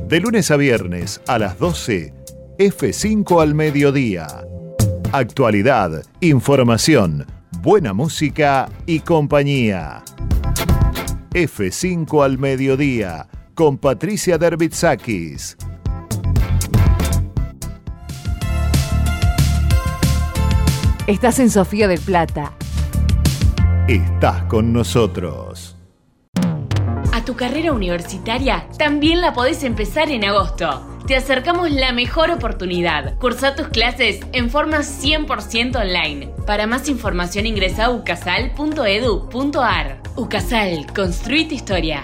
De lunes a viernes a las 12, F5 al mediodía. Actualidad, información, buena música y compañía. F5 al mediodía con Patricia Derbitsakis. Estás en Sofía del Plata. Estás con nosotros. A tu carrera universitaria también la podés empezar en agosto. Te acercamos la mejor oportunidad. Cursa tus clases en forma 100% online. Para más información ingresa a ucasal.edu.ar. Ucasal, construí tu historia.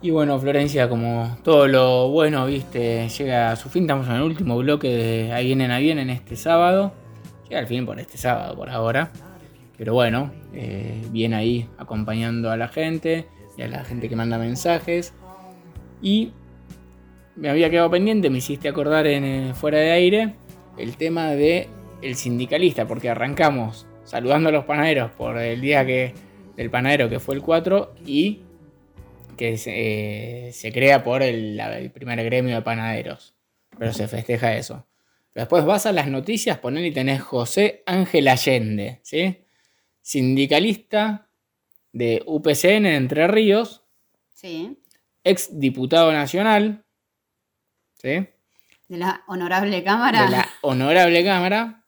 Y bueno, Florencia, como todo lo bueno, viste, llega a su fin. Estamos en el último bloque de Ahí vienen a bien en este sábado. Llega al fin por este sábado, por ahora. Pero bueno, eh, bien ahí acompañando a la gente y a la gente que manda mensajes. Y me había quedado pendiente, me hiciste acordar en eh, fuera de aire el tema de el sindicalista, porque arrancamos saludando a los panaderos por el día que del panadero que fue el 4 y que se, eh, se crea por el, la- el primer gremio de panaderos. Pero se festeja eso. Pero después vas a las noticias, poner y tenés José Ángel Allende, ¿sí? Sindicalista de UPCN en Entre Ríos, Sí. ex diputado nacional, ¿sí? De la honorable cámara. de la honorable Cámara,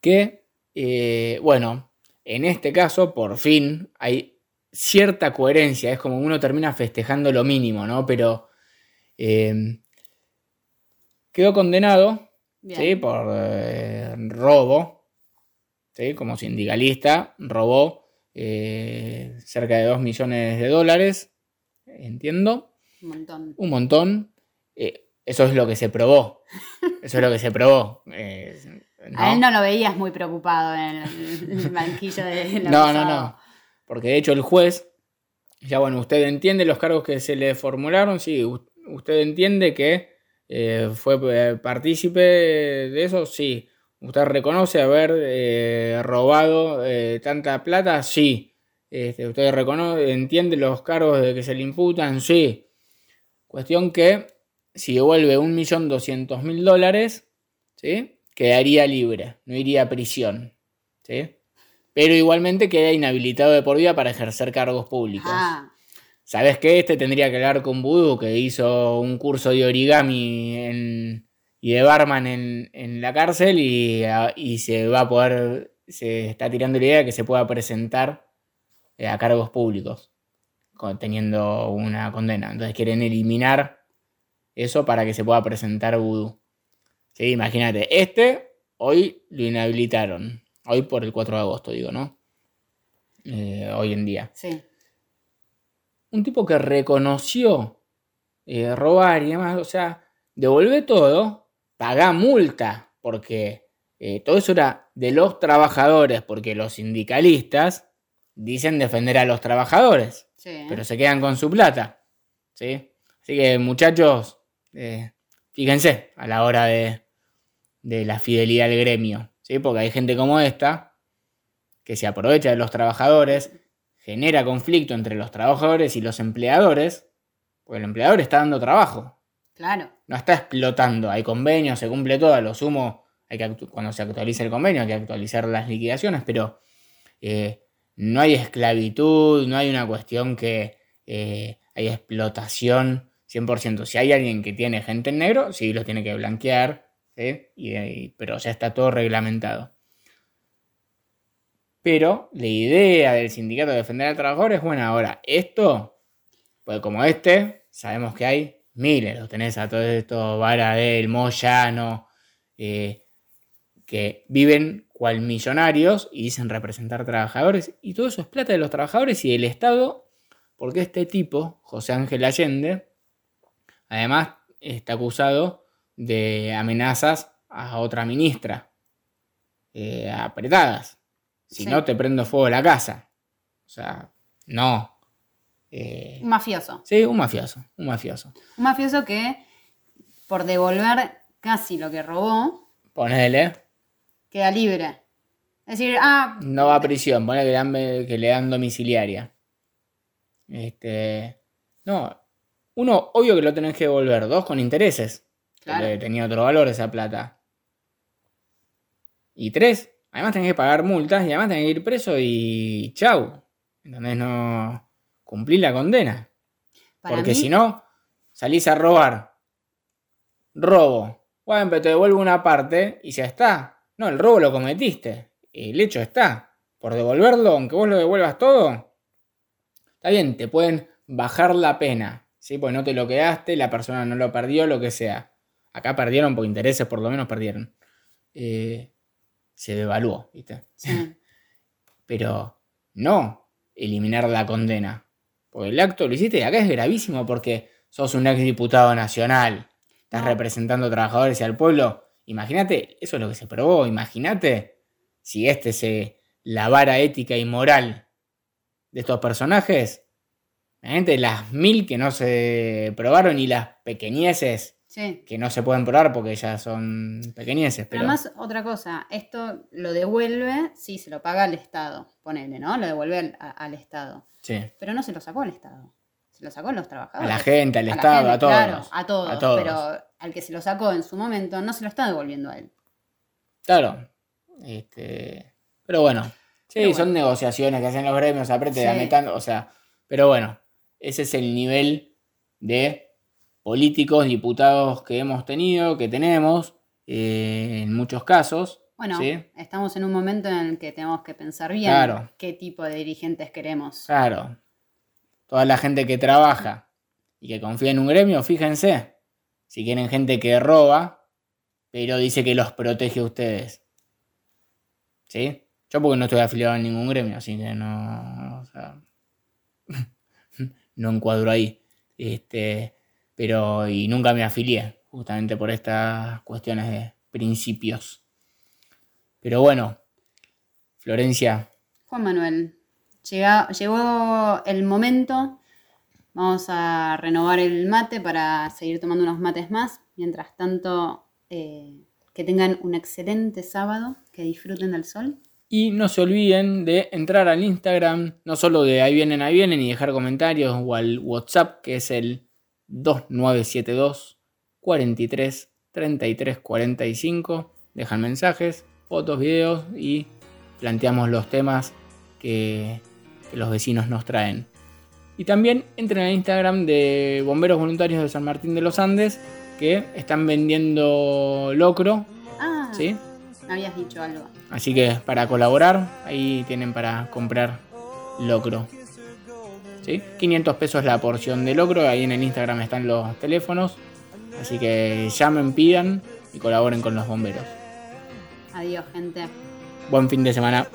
que, eh, bueno, en este caso, por fin, hay cierta coherencia, es como uno termina festejando lo mínimo, ¿no? Pero eh, quedó condenado. ¿sí? Por eh, robo, ¿sí? Como sindicalista, robó eh, cerca de 2 millones de dólares, entiendo Un montón. un montón. Eh, eso es lo que se probó. Eso es lo que se probó. A él no lo veías muy preocupado en el, banquillo de la no, no, no. Porque de hecho el juez, ya bueno, usted entiende los cargos que se le formularon, sí, usted entiende que eh, fue eh, partícipe de eso, sí. ¿Usted reconoce haber eh, robado tanta plata? Sí. Este, ¿Usted reconoce, entiende los cargos de que se le imputan? Sí. Cuestión que si devuelve 1.200.000 dólares, ¿sí? quedaría libre, no iría a prisión. ¿sí? Pero igualmente queda inhabilitado de por vida para ejercer cargos públicos. Ah, ¿Sabes qué? Este tendría que hablar con Voodoo, que hizo un curso de origami en- y de barman en, en la cárcel y, se va a poder, se está tirando la idea de que se pueda presentar eh, a cargos públicos teniendo una condena. Entonces quieren eliminar eso para que se pueda presentar Voodoo. Sí, imagínate, este hoy lo inhabilitaron. Hoy por el 4 de agosto, digo, ¿no? Eh, hoy en día sí. un tipo que reconoció eh, robar y demás, o sea, devuelve todo, paga multa, porque eh, todo eso era de los trabajadores, porque los sindicalistas dicen defender a los trabajadores, Sí. pero se quedan con su plata, ¿sí? Así que muchachos, fíjense a la hora de, de la fidelidad al gremio, ¿sí? Porque hay gente como esta que se aprovecha de los trabajadores, genera conflicto entre los trabajadores y los empleadores, porque el empleador está dando trabajo, Claro. no está explotando, hay convenios, se cumple todo, a lo sumo, hay que cuando se actualice el convenio hay que actualizar las liquidaciones, pero eh, no hay esclavitud, no hay una cuestión que eh, hay explotación 100%. Si hay alguien que tiene gente en negro, sí, los tiene que blanquear, y- pero ya está todo reglamentado. Pero la idea del sindicato de defender al trabajador es buena. Ahora, esto, pues como este, sabemos que hay miles. Los tenés a todos estos Varadel, Moyano, eh, que viven cual millonarios y dicen representar trabajadores. Y todo eso es plata de los trabajadores y del Estado, porque este tipo, José Ángel Allende, además está acusado de amenazas a otra ministra, eh, apretadas. Si Sí. no, te prendo fuego la casa. O sea, No. Eh, Un mafioso. sí, un mafioso, un mafioso. Un mafioso que, por devolver casi lo que robó, Ponele, queda libre. Es decir, ah, no va a prisión, ponele que le dan, que le dan domiciliaria. Este. No. Uno, obvio que lo tenés que devolver. Dos, con intereses. Claro. Porque tenía otro valor esa plata. Y tres, además tenés que pagar multas y además tenés que ir preso y chau. ¿Entendés? No cumplir la condena. Para Porque mí- si no, salís a robar. Robo. Bueno, pero te devuelvo una parte y ya está. No, el robo lo cometiste. El hecho está. Por devolverlo, aunque vos lo devuelvas todo, está bien, te pueden bajar la pena. ¿sí? Porque no te lo quedaste, la persona no lo perdió, lo que sea. Acá perdieron por intereses, por lo menos perdieron. Eh, se devaluó, ¿viste? Pero no eliminar la condena. Porque el acto lo hiciste y acá es gravísimo porque sos un ex diputado nacional. Estás representando a trabajadores y al pueblo. Imagínate, eso es lo que se probó. Imagínate si este se. la vara ética y moral de estos personajes. Imagínate las mil que no se probaron y las pequeñeces Sí. que no se pueden probar porque ya son pequeñeces. Pero además, otra cosa, esto lo devuelve, sí, se lo paga al Estado, ponele, ¿no? Lo devuelve al, a- al Estado. sí. Pero no se lo sacó al Estado. Se lo sacó a los A trabajadores. la gente, al Estado, gente, a todos. Claro, a todos, A todos. Pero al que se lo sacó en su momento, no se lo está devolviendo a él. Claro. Este, pero bueno. Sí, Pero son negociaciones que hacen los gremios, apriete, Sí. o sea, pero bueno, ese es el nivel de políticos, diputados que hemos tenido, que tenemos, eh, en muchos casos. Bueno, ¿sí? estamos en un momento en el que tenemos que pensar bien Claro. qué tipo de dirigentes queremos. Claro. Toda la gente que trabaja y que confía en un gremio, fíjense, si quieren gente que roba, pero dice que los protege a ustedes. ¿Sí? Yo porque no estoy afiliado a ningún gremio, así que no, o sea, no encuadro ahí. Este, pero y nunca me afilié, justamente por estas cuestiones de principios. Pero bueno, Florencia, Juan Manuel, llega- llegó el momento. Vamos a renovar el mate para seguir tomando unos mates más. Mientras tanto, eh, que tengan un excelente sábado, que disfruten del sol. Y no se olviden de entrar al Instagram, no solo de ahí vienen, ahí vienen, y dejar comentarios, o al WhatsApp, que es el 2972 43 33 45. Dejan mensajes, fotos, videos y planteamos los temas que, que los vecinos nos traen. Y también entren al Instagram de Bomberos Voluntarios de San Martín de los Andes, que están vendiendo locro, Ah, ¿sí? me habías dicho algo. Así que para colaborar, ahí tienen para comprar locro. ¿Sí? 500 pesos la porción de locro, ahí en el Instagram están los teléfonos. Así que llamen, pidan y colaboren con los bomberos. Adiós, gente. Buen fin de semana.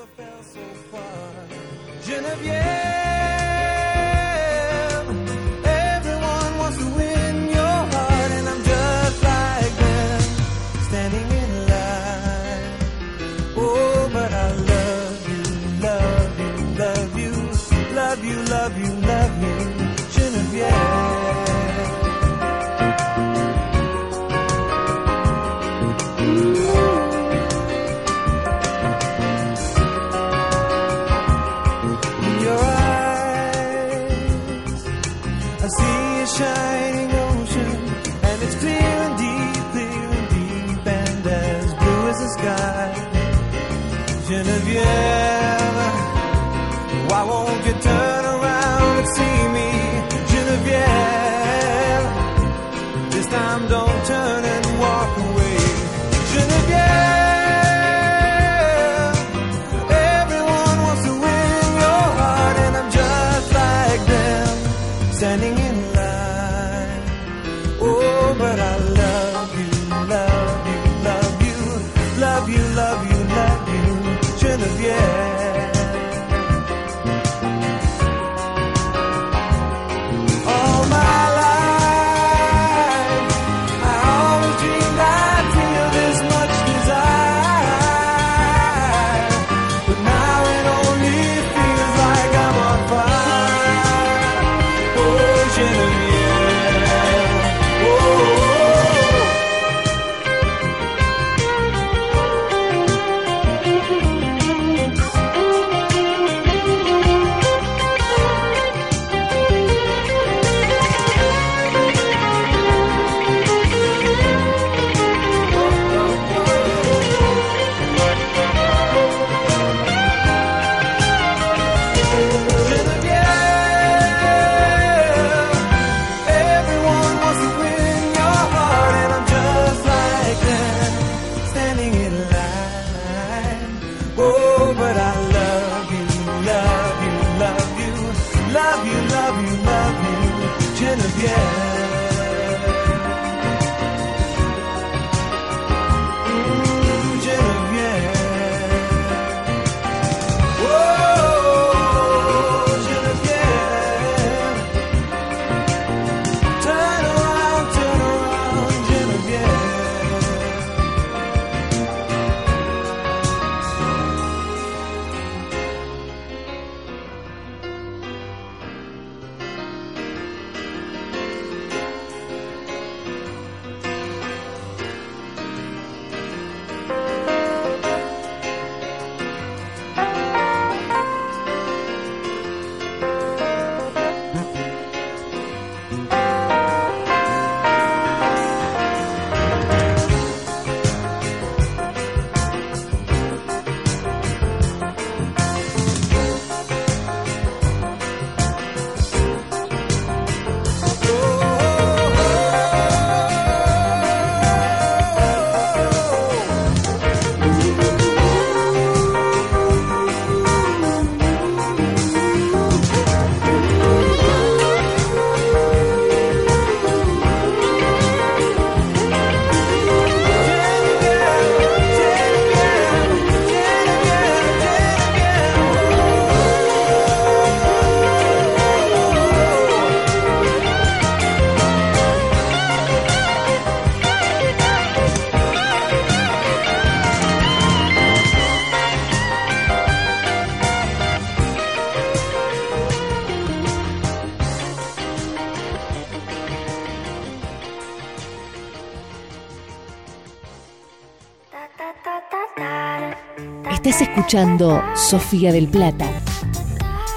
Escuchando Sofía del Plata.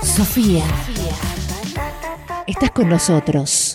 Sofía. Estás con nosotros.